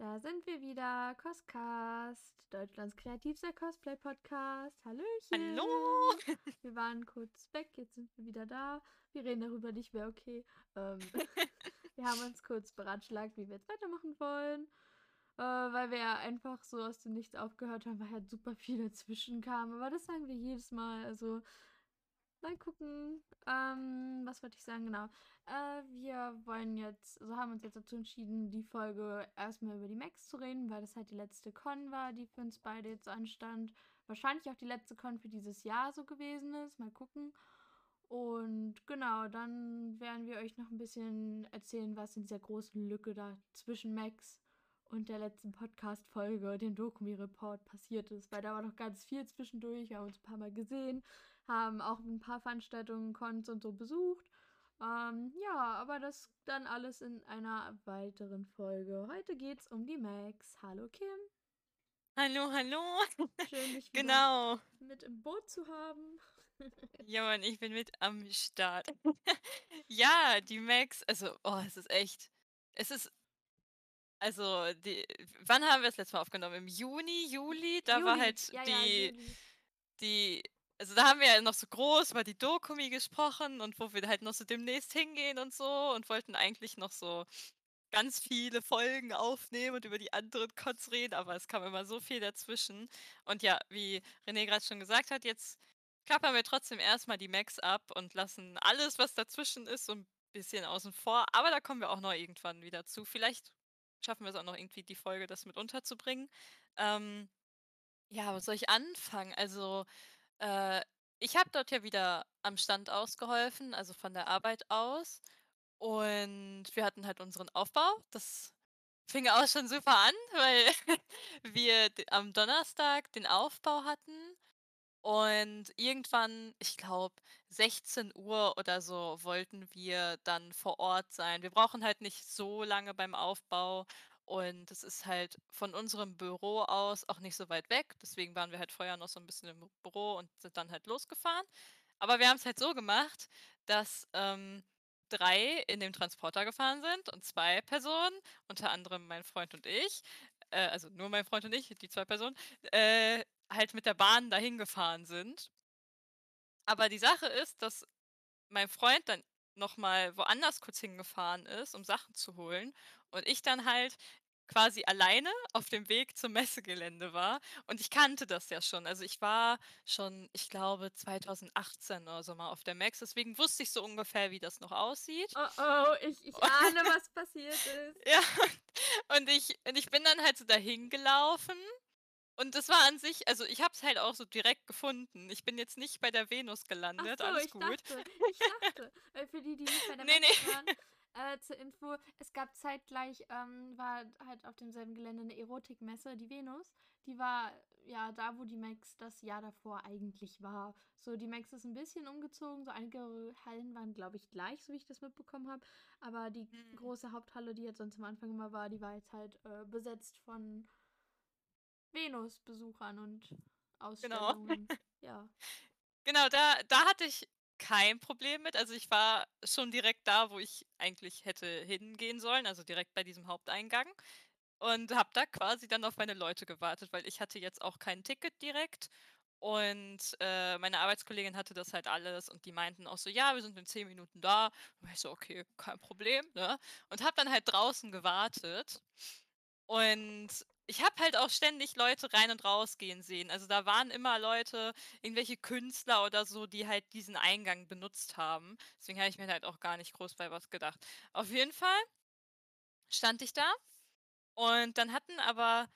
Da sind wir wieder, Coscast, Deutschlands kreativster Cosplay-Podcast. Hallöchen. Hallo. Wir waren kurz weg, jetzt sind wir wieder da. Wir reden darüber nicht mehr, okay. Ähm, wir haben uns kurz beratschlagt, wie wir jetzt weitermachen wollen. Äh, weil wir ja einfach so aus dem Nichts aufgehört haben, weil halt super viel dazwischen kam. Aber das sagen wir jedes Mal. Also Mal gucken. Ähm, was wollte ich sagen? Genau. Äh, wir wollen jetzt, also haben uns jetzt dazu entschieden, die Folge erstmal über die Max zu reden, weil das halt die letzte Con war, die für uns beide jetzt anstand. Wahrscheinlich auch die letzte Con für dieses Jahr so gewesen ist. Mal gucken. Und genau, dann werden wir euch noch ein bisschen erzählen, was in dieser großen Lücke da zwischen Max und der letzten Podcast-Folge, dem Dokumi-Report, passiert ist. Weil da war noch ganz viel zwischendurch. Wir haben uns ein paar Mal gesehen haben auch ein paar Veranstaltungen, Cons und so besucht. Ähm, ja, aber das dann alles in einer weiteren Folge. Heute geht's um die Max. Hallo Kim. Hallo, hallo. Schön, dich genau. mit im Boot zu haben. ja, Mann, ich bin mit am Start. ja, die Max, also, oh, es ist echt. Es ist. Also, die, wann haben wir das letzte Mal aufgenommen? Im Juni, Juli? Da Juli. war halt ja, die, ja, die also da haben wir ja noch so groß über die Dokumi gesprochen und wo wir halt noch so demnächst hingehen und so und wollten eigentlich noch so ganz viele Folgen aufnehmen und über die anderen Cots reden, aber es kam immer so viel dazwischen. Und ja, wie René gerade schon gesagt hat, jetzt klappern wir trotzdem erstmal die Max ab und lassen alles, was dazwischen ist, so ein bisschen außen vor. Aber da kommen wir auch noch irgendwann wieder zu. Vielleicht schaffen wir es auch noch irgendwie, die Folge das mit unterzubringen. Ähm, ja, wo soll ich anfangen? Also, äh, ich habe dort ja wieder am Stand ausgeholfen, also von der Arbeit aus. Und wir hatten halt unseren Aufbau. Das fing auch schon super an, weil wir am Donnerstag den Aufbau hatten. Und irgendwann, ich glaube, 16 Uhr oder so wollten wir dann vor Ort sein. Wir brauchen halt nicht so lange beim Aufbau und es ist halt von unserem Büro aus auch nicht so weit weg. Deswegen waren wir halt vorher noch so ein bisschen im Büro und sind dann halt losgefahren. Aber wir haben es halt so gemacht, dass ähm, drei in dem Transporter gefahren sind und zwei Personen, unter anderem mein Freund und ich, äh, also nur mein Freund und ich, die zwei Personen, äh, halt mit der Bahn dahin gefahren sind. Aber die Sache ist, dass mein Freund dann nochmal woanders kurz hingefahren ist, um Sachen zu holen. Und ich dann halt quasi alleine auf dem Weg zum Messegelände war. Und ich kannte das ja schon. Also ich war schon, ich glaube, 2018 oder so mal auf der Max. Deswegen wusste ich so ungefähr, wie das noch aussieht. Oh oh, ich, ich ahne, was passiert ist. Ja, und ich, und ich bin dann halt so dahin gelaufen. Und das war an sich, also ich habe es halt auch so direkt gefunden. Ich bin jetzt nicht bei der Venus gelandet, Ach so, alles ich gut. Dachte, ich dachte, für die, die nicht bei der Nee, Max nee. waren, äh, zur Info, es gab zeitgleich, ähm, war halt auf demselben Gelände eine Erotikmesse, die Venus. Die war ja da, wo die Max das Jahr davor eigentlich war. So, die Max ist ein bisschen umgezogen. So einige Hallen waren, glaube ich, gleich, so wie ich das mitbekommen habe. Aber die Hm. große Haupthalle, die jetzt sonst am Anfang immer war, die war jetzt halt äh, besetzt von Venus-Besuchern und Genau. Ausstellungen. Ja. Genau, da, da hatte ich kein Problem mit. Also ich war schon direkt da, wo ich eigentlich hätte hingehen sollen, also direkt bei diesem Haupteingang. Und habe da quasi dann auf meine Leute gewartet, weil ich hatte jetzt auch kein Ticket direkt. Und äh, meine Arbeitskollegin hatte das halt alles und die meinten auch so, ja, wir sind in zehn Minuten da. Und ich so, okay, kein Problem, ne? Und habe dann halt draußen gewartet. Und ich habe halt auch ständig Leute rein und rausgehen sehen. Also da waren immer Leute, irgendwelche Künstler oder so, die halt diesen Eingang benutzt haben. Deswegen habe ich mir halt auch gar nicht groß bei was gedacht. Auf jeden Fall stand ich da und dann hatten aber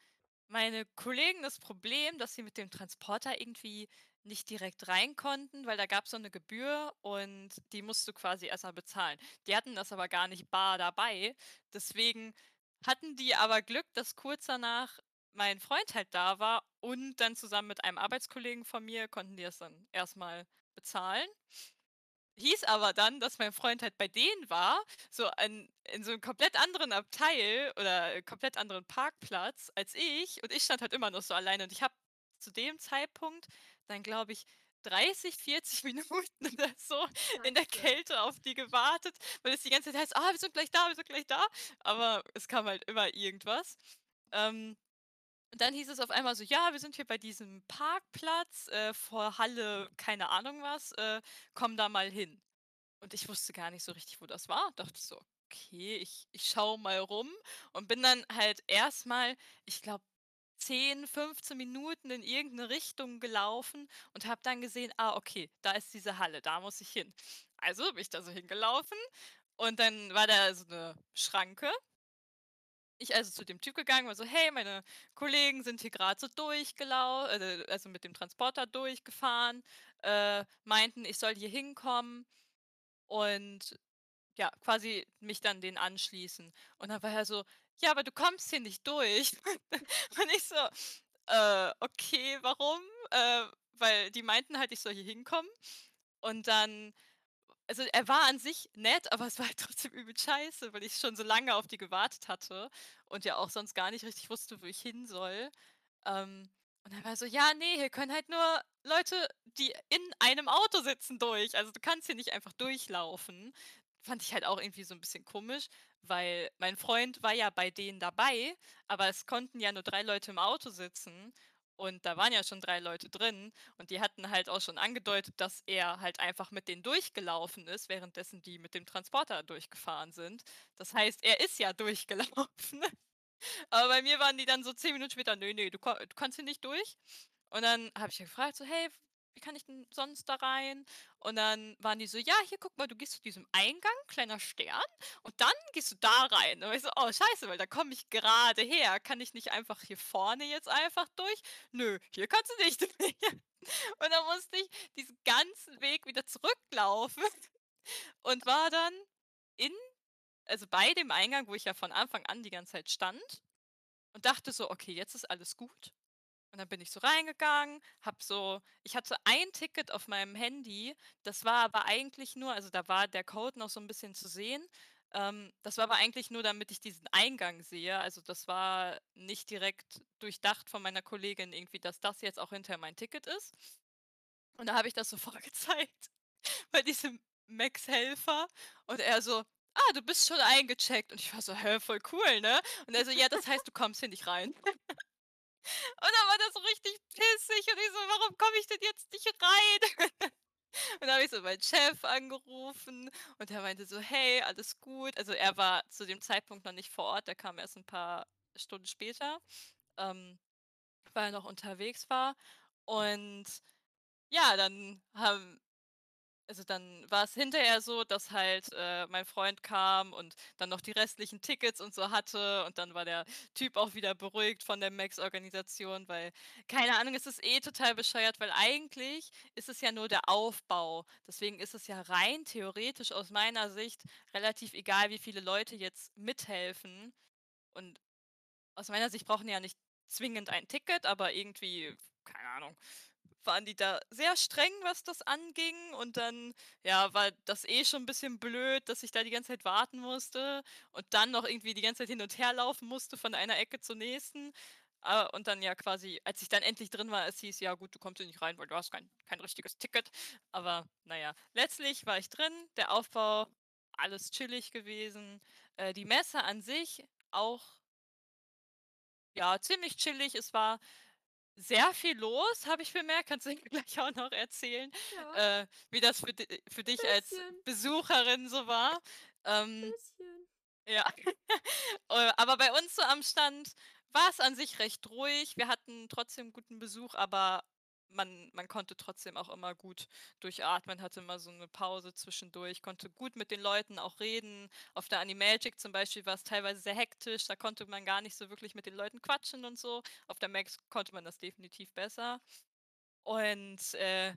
meine Kollegen das Problem, dass sie mit dem Transporter irgendwie nicht direkt rein konnten, weil da gab es so eine Gebühr und die musst du quasi erstmal bezahlen. Die hatten das aber gar nicht bar dabei. Deswegen hatten die aber Glück, dass kurz danach mein Freund halt da war und dann zusammen mit einem Arbeitskollegen von mir konnten die das dann erstmal bezahlen. Hieß aber dann, dass mein Freund halt bei denen war, so an, in so einem komplett anderen Abteil oder komplett anderen Parkplatz als ich. Und ich stand halt immer noch so alleine. Und ich habe zu dem Zeitpunkt dann, glaube ich, 30, 40 Minuten oder so in der. Kälte auf die gewartet, weil es die ganze Zeit heißt, ah, wir sind gleich da, wir sind gleich da. Aber es kam halt immer irgendwas. Ähm, und dann hieß es auf einmal so, ja, wir sind hier bei diesem Parkplatz äh, vor Halle, keine Ahnung was, äh, komm da mal hin. Und ich wusste gar nicht so richtig, wo das war. Dachte so, okay, ich, ich schaue mal rum und bin dann halt erstmal, ich glaube, 10, 15 Minuten in irgendeine Richtung gelaufen und habe dann gesehen, ah, okay, da ist diese Halle, da muss ich hin. Also bin ich da so hingelaufen und dann war da so eine Schranke. Ich also zu dem Typ gegangen, war so, hey, meine Kollegen sind hier gerade so durchgelaufen, äh, also mit dem Transporter durchgefahren, äh, meinten, ich soll hier hinkommen und ja, quasi mich dann den anschließen. Und dann war er so, ja, aber du kommst hier nicht durch. Und ich so, äh, okay, warum? Äh, weil die meinten halt, ich soll hier hinkommen. Und dann, also er war an sich nett, aber es war halt trotzdem übel scheiße, weil ich schon so lange auf die gewartet hatte und ja auch sonst gar nicht richtig wusste, wo ich hin soll. Ähm, und er war so, ja, nee, hier können halt nur Leute, die in einem Auto sitzen, durch. Also du kannst hier nicht einfach durchlaufen. Fand ich halt auch irgendwie so ein bisschen komisch, weil mein Freund war ja bei denen dabei, aber es konnten ja nur drei Leute im Auto sitzen und da waren ja schon drei Leute drin und die hatten halt auch schon angedeutet, dass er halt einfach mit denen durchgelaufen ist, währenddessen die mit dem Transporter durchgefahren sind. Das heißt, er ist ja durchgelaufen. Aber bei mir waren die dann so zehn Minuten später, nö, nö, du, du kannst hier nicht durch. Und dann habe ich gefragt, so, hey, wie kann ich denn sonst da rein? Und dann waren die so, ja, hier guck mal, du gehst zu diesem Eingang, kleiner Stern, und dann gehst du da rein. Und ich so, oh scheiße, weil da komme ich gerade her. Kann ich nicht einfach hier vorne jetzt einfach durch? Nö, hier kannst du nicht. Und dann musste ich diesen ganzen Weg wieder zurücklaufen und war dann in, also bei dem Eingang, wo ich ja von Anfang an die ganze Zeit stand und dachte so, okay, jetzt ist alles gut. Und dann bin ich so reingegangen, hab so, ich hatte ein Ticket auf meinem Handy, das war aber eigentlich nur, also da war der Code noch so ein bisschen zu sehen. Ähm, das war aber eigentlich nur, damit ich diesen Eingang sehe. Also das war nicht direkt durchdacht von meiner Kollegin irgendwie, dass das jetzt auch hinterher mein Ticket ist. Und da habe ich das so vorgezeigt bei diesem Max-Helfer und er so, ah, du bist schon eingecheckt. Und ich war so, hä, voll cool, ne? Und er so, ja, das heißt, du kommst hier nicht rein. Und dann war das so richtig pissig und ich so, warum komme ich denn jetzt nicht rein? Und dann habe ich so meinen Chef angerufen und er meinte so, hey, alles gut. Also er war zu dem Zeitpunkt noch nicht vor Ort, der kam erst ein paar Stunden später, ähm, weil er noch unterwegs war. Und ja, dann haben, also dann war es hinterher so, dass halt äh, mein Freund kam und dann noch die restlichen Tickets und so hatte und dann war der Typ auch wieder beruhigt von der Max-Organisation, weil, keine Ahnung, es ist eh total bescheuert, weil eigentlich ist es ja nur der Aufbau. Deswegen ist es ja rein theoretisch aus meiner Sicht relativ egal, wie viele Leute jetzt mithelfen. Und aus meiner Sicht brauchen ja nicht zwingend ein Ticket, aber irgendwie, keine Ahnung, waren die da sehr streng, was das anging. Und dann, ja, war das eh schon ein bisschen blöd, dass ich da die ganze Zeit warten musste und dann noch irgendwie die ganze Zeit hin und her laufen musste von einer Ecke zur nächsten. Ah, und dann ja quasi, als ich dann endlich drin war, es hieß, ja gut, du kommst hier nicht rein, weil du hast kein, kein richtiges Ticket. Aber naja, letztlich war ich drin, der Aufbau, alles chillig gewesen. Äh, die Messe an sich auch, ja, ziemlich chillig. Es war sehr viel los, habe ich bemerkt. Kannst du mir gleich auch noch erzählen, Ja, äh, wie das für, di für dich als Besucherin so war. Ähm, bisschen. ja. Äh, aber bei uns so am Stand war es an sich recht ruhig. Wir hatten trotzdem guten Besuch, aber man, man konnte trotzdem auch immer gut durchatmen, hatte immer so eine Pause zwischendurch, konnte gut mit den Leuten auch reden. Auf der Animagic zum Beispiel war es teilweise sehr hektisch, da konnte man gar nicht so wirklich mit den Leuten quatschen und so. Auf der Max konnte man das definitiv besser. Und äh,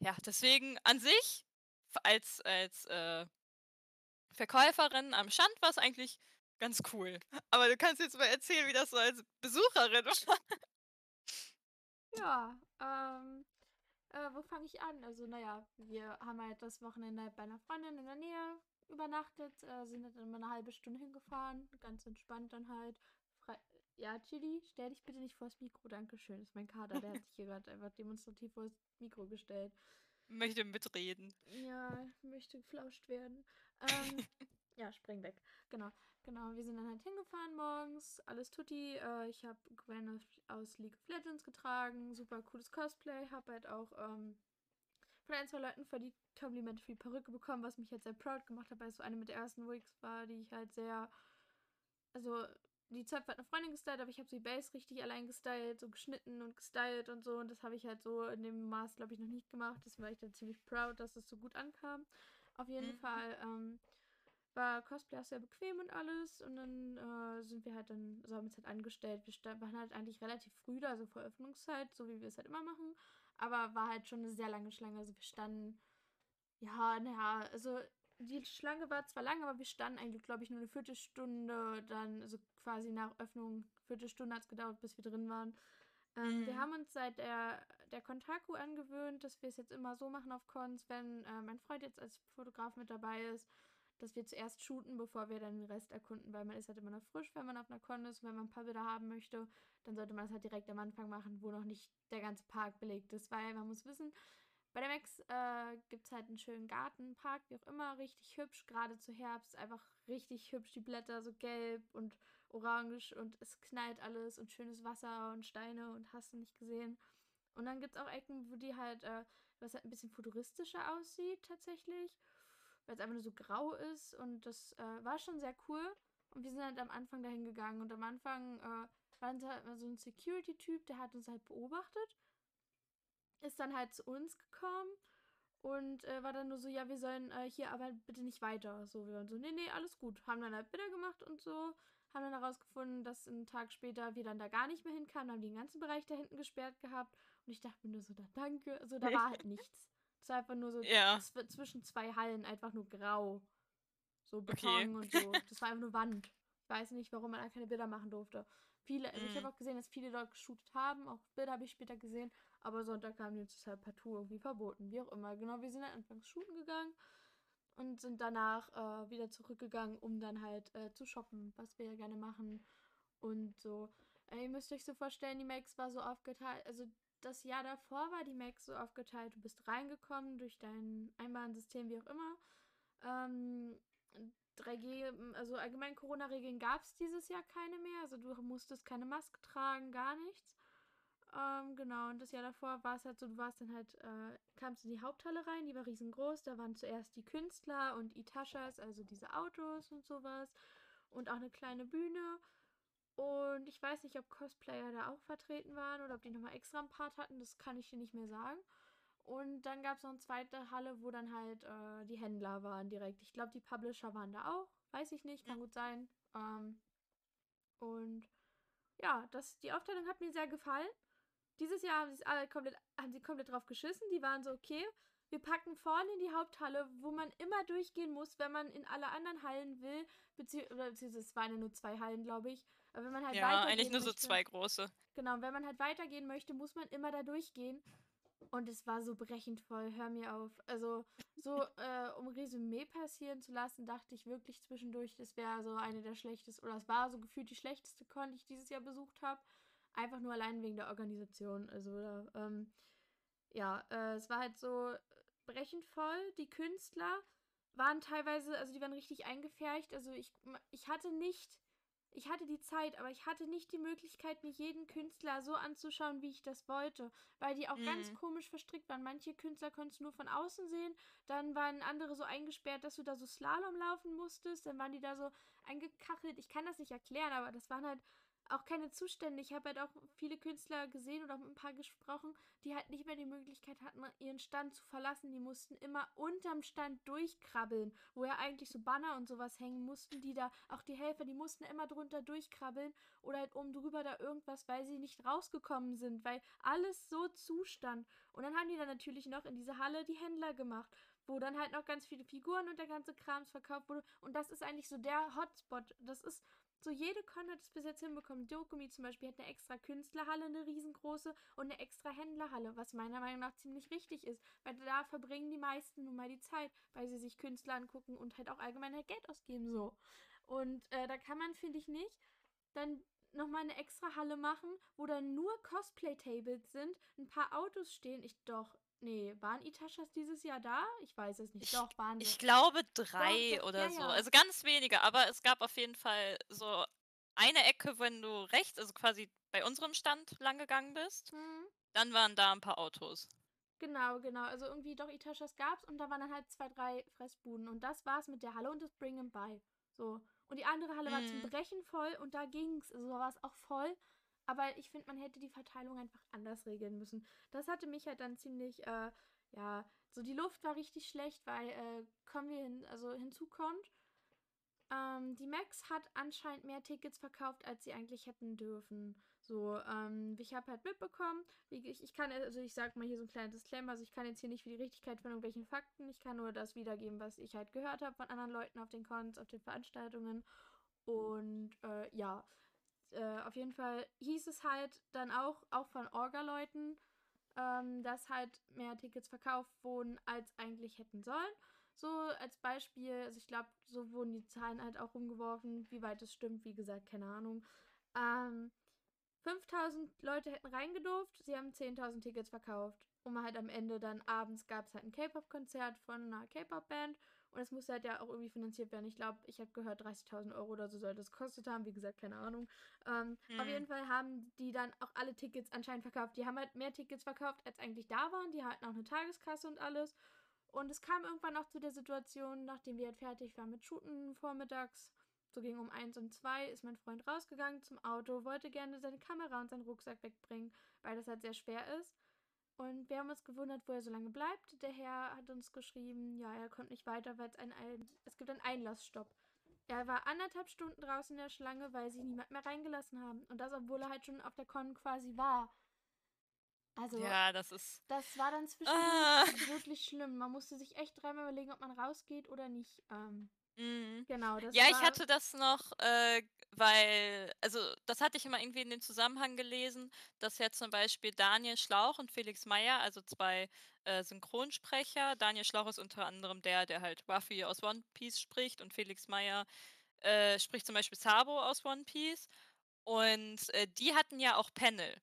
ja, deswegen an sich, als, als äh, Verkäuferin am Stand war es eigentlich ganz cool. Aber du kannst jetzt mal erzählen, wie das so als Besucherin war. Ja, ähm, äh, wo fange ich an? Also, naja, wir haben halt das Wochenende bei einer Freundin in der Nähe übernachtet, äh, sind dann immer eine halbe Stunde hingefahren, ganz entspannt dann halt. Fre ja, Chili, stell dich bitte nicht vors Mikro, Dankeschön. Das ist mein Kater, der hat sich hier gerade einfach demonstrativ vors Mikro gestellt. Möchte mitreden. Ja, möchte geflauscht werden. Ähm, Ja, spring weg. Genau. Genau, wir sind dann halt hingefahren morgens, alles tutti. Äh, ich habe Gwen aus League of Legends getragen, super cooles Cosplay, habe halt auch ähm, von ein, zwei Leuten für die Komplimente für die Perücke bekommen, was mich jetzt sehr proud gemacht hat, weil es so eine mit der ersten Wigs war, die ich halt sehr, also die Zöpfe hat eine Freundin gestylt, aber ich habe sie Base richtig allein gestylt, so geschnitten und gestylt und so und das habe ich halt so in dem Maß, glaube ich, noch nicht gemacht. Deswegen war ich dann ziemlich proud, dass es so gut ankam. Auf jeden mhm. Fall, ähm, war Cosplay auch sehr bequem und alles. Und dann äh, sind wir halt dann, so haben wir es halt angestellt. Wir waren halt eigentlich relativ früh da, also vor Öffnungszeit, so wie wir es halt immer machen. Aber war halt schon eine sehr lange Schlange. Also wir standen, ja, naja, also die Schlange war zwar lang, aber wir standen eigentlich, glaube ich, nur eine Viertelstunde. Dann, also quasi nach Öffnung, Viertelstunde hat es gedauert, bis wir drin waren. Ähm, mhm. Wir haben uns seit der, der Kontaku angewöhnt, dass wir es jetzt immer so machen auf Cons, wenn äh, mein Freund jetzt als Fotograf mit dabei ist, dass wir zuerst shooten, bevor wir dann den Rest erkunden, weil man ist halt immer noch frisch, wenn man auf einer Con ist. Und wenn man ein paar Bilder haben möchte, dann sollte man das halt direkt am Anfang machen, wo noch nicht der ganze Park belegt ist, weil man muss wissen, bei der Max äh, gibt es halt einen schönen Gartenpark, wie auch immer, richtig hübsch, gerade zu Herbst, einfach richtig hübsch, die Blätter so gelb und orange und es knallt alles und schönes Wasser und Steine und hast du nicht gesehen. Und dann gibt es auch Ecken, wo die halt, äh, was halt ein bisschen futuristischer aussieht tatsächlich weil es einfach nur so grau ist und das äh, war schon sehr cool. Und wir sind halt am Anfang dahin gegangen und am Anfang äh, war halt so ein Security-Typ, der hat uns halt beobachtet, ist dann halt zu uns gekommen und äh, war dann nur so, ja, wir sollen äh, hier aber bitte nicht weiter. So, wir waren so, nee, nee, alles gut. Haben dann halt Bilder gemacht und so, haben dann herausgefunden, dass einen Tag später wir dann da gar nicht mehr hinkamen, haben den ganzen Bereich da hinten gesperrt gehabt und ich dachte mir nur so, da danke, also da war halt nichts. Es war einfach nur so ja. zwischen zwei Hallen einfach nur grau. So Beton okay. und so. Das war einfach nur Wand. Ich weiß nicht, warum man da keine Bilder machen durfte. Viele, also ich habe mhm. auch gesehen, dass viele dort geshootet haben. Auch Bilder habe ich später gesehen. Aber Sonntag haben die uns deshalb partout irgendwie verboten. Wie auch immer. Genau, wir sind dann anfangs shooten gegangen und sind danach äh, wieder zurückgegangen, um dann halt äh, zu shoppen, was wir ja gerne machen. Und so. Äh, ihr müsst euch so vorstellen, die Max war so aufgeteilt. Also das Jahr davor war die Max so aufgeteilt, du bist reingekommen durch dein Einbahnsystem, wie auch immer. Ähm, 3G, also allgemein Corona-Regeln gab es dieses Jahr keine mehr. Also du musstest keine Maske tragen, gar nichts. Ähm, genau, und das Jahr davor war es halt so, du warst dann halt, äh, kamst in die Haupthalle rein, die war riesengroß. Da waren zuerst die Künstler und Itashas, also diese Autos und sowas. Und auch eine kleine Bühne. Und ich weiß nicht, ob Cosplayer da auch vertreten waren oder ob die nochmal extra einen Part hatten. Das kann ich dir nicht mehr sagen. Und dann gab es noch eine zweite Halle, wo dann halt äh, die Händler waren direkt. Ich glaube, die Publisher waren da auch. Weiß ich nicht, kann gut sein. Ähm, und ja, das, die Aufteilung hat mir sehr gefallen. Dieses Jahr haben sie alle komplett, haben sie komplett drauf geschissen. Die waren so, okay, wir packen vorne in die Haupthalle, wo man immer durchgehen muss, wenn man in alle anderen Hallen will. Beziehungsweise es waren ja nur zwei Hallen, glaube ich. Aber wenn man halt ja, eigentlich nur möchte, so zwei große. Genau, wenn man halt weitergehen möchte, muss man immer da durchgehen. Und es war so brechend voll, hör mir auf. Also, so, äh, um Resümee passieren zu lassen, dachte ich wirklich zwischendurch, das wäre so eine der schlechtesten, oder es war so gefühlt die schlechteste Con, die ich dieses Jahr besucht habe. Einfach nur allein wegen der Organisation. Also, ähm, ja, äh, es war halt so brechend voll. Die Künstler waren teilweise, also die waren richtig eingefärcht. Also ich, ich hatte nicht, ich hatte die Zeit, aber ich hatte nicht die Möglichkeit, mir jeden Künstler so anzuschauen, wie ich das wollte, weil die auch mhm. ganz komisch verstrickt waren. Manche Künstler konntest du nur von außen sehen, dann waren andere so eingesperrt, dass du da so Slalom laufen musstest, dann waren die da so eingekachelt. Ich kann das nicht erklären, aber das waren halt auch keine Zustände. Ich habe halt auch viele Künstler gesehen oder auch mit ein paar gesprochen, die halt nicht mehr die Möglichkeit hatten, ihren Stand zu verlassen. Die mussten immer unterm Stand durchkrabbeln, wo ja eigentlich so Banner und sowas hängen mussten, die da, auch die Helfer, die mussten immer drunter durchkrabbeln oder halt oben drüber da irgendwas, weil sie nicht rausgekommen sind, weil alles so zustand. Und dann haben die dann natürlich noch in diese Halle die Händler gemacht wo dann halt noch ganz viele Figuren und der ganze Krams verkauft wurde. Und das ist eigentlich so der Hotspot. Das ist so jede Con hat es bis jetzt hinbekommen. Dokumi zum Beispiel hat eine extra Künstlerhalle, eine riesengroße und eine extra Händlerhalle, was meiner Meinung nach ziemlich richtig ist, weil da verbringen die meisten nun mal die Zeit, weil sie sich Künstler angucken und halt auch allgemein halt Geld ausgeben so. Und äh, da kann man, finde ich, nicht dann nochmal eine extra Halle machen, wo dann nur Cosplay-Tables sind, ein paar Autos stehen. Ich doch, Nee, waren Itashas dieses Jahr da? Ich weiß es nicht. Ich, Doch, waren. Ich glaube drei doch, oder ja, so. Ja. Also ganz wenige, aber es gab auf jeden Fall so eine Ecke, wenn du rechts, also quasi bei unserem Stand lang gegangen bist, mhm. dann waren da ein paar Autos. Genau, genau. Also irgendwie doch Itashas gab's und da waren dann halt zwei, drei Fressbuden. Und das war's mit der Halle und das Bring 'em By. So. Und die andere Halle mhm. war zum mhm. Brechen voll und da ging's. Also war es auch voll. Aber ich finde, man hätte die Verteilung einfach anders regeln müssen. Das hatte mich halt dann ziemlich, äh, ja, so die Luft war richtig schlecht, weil, äh, kommen wir hin, also hinzukommt, ähm, die Max hat anscheinend mehr Tickets verkauft, als sie eigentlich hätten dürfen. So, ähm, ich habe halt mitbekommen, ich, ich kann, also ich sag mal hier so ein kleines Disclaimer, also ich kann jetzt hier nicht für die Richtigkeit von irgendwelchen Fakten, ich kann nur das wiedergeben, was ich halt gehört habe von anderen Leuten auf den Cons, auf den Veranstaltungen. Und äh, ja, äh, auf jeden Fall hieß es halt dann auch, auch von Orga-Leuten, ähm, dass halt mehr Tickets verkauft wurden, als eigentlich hätten sollen. So als Beispiel, also ich glaube, so wurden die Zahlen halt auch rumgeworfen. Wie weit es stimmt, wie gesagt, keine Ahnung. Ähm, 5000 Leute hätten reingedurft, sie haben 10.000 Tickets verkauft. Und halt am Ende dann abends gab es halt ein K-Pop-Konzert von einer K-Pop-Band. Und es musste halt ja auch irgendwie finanziert werden. Ich glaube, ich habe gehört, 30.000 Euro oder so soll das gekostet haben. Wie gesagt, keine Ahnung. Ähm, mhm. Auf jeden Fall haben die dann auch alle Tickets anscheinend verkauft. Die haben halt mehr Tickets verkauft, als eigentlich da waren. Die hatten auch eine Tageskasse und alles. Und es kam irgendwann auch zu der Situation, nachdem wir halt fertig waren mit Shooten vormittags, so ging um eins und zwei, ist mein Freund rausgegangen zum Auto, wollte gerne seine Kamera und seinen Rucksack wegbringen, weil das halt sehr schwer ist. Und wir haben uns gewundert, wo er so lange bleibt. Der Herr hat uns geschrieben, ja, er kommt nicht weiter, weil es ein, ein es gibt einen Einlassstopp. Er war anderthalb Stunden draußen in der Schlange, weil sie niemand mehr reingelassen haben. Und das, obwohl er halt schon auf der Con quasi war. Also, ja, das ist. Das war dann zwischendurch ah. wirklich schlimm. Man musste sich echt dreimal überlegen, ob man rausgeht oder nicht. Ähm, mhm. Genau, das Ja, ich hatte das noch, äh, weil, also, das hatte ich immer irgendwie in dem Zusammenhang gelesen, dass ja zum Beispiel Daniel Schlauch und Felix Meyer, also zwei äh, Synchronsprecher, Daniel Schlauch ist unter anderem der, der halt Ruffy aus One Piece spricht und Felix Meyer äh, spricht zum Beispiel Sabo aus One Piece. Und äh, die hatten ja auch Panel.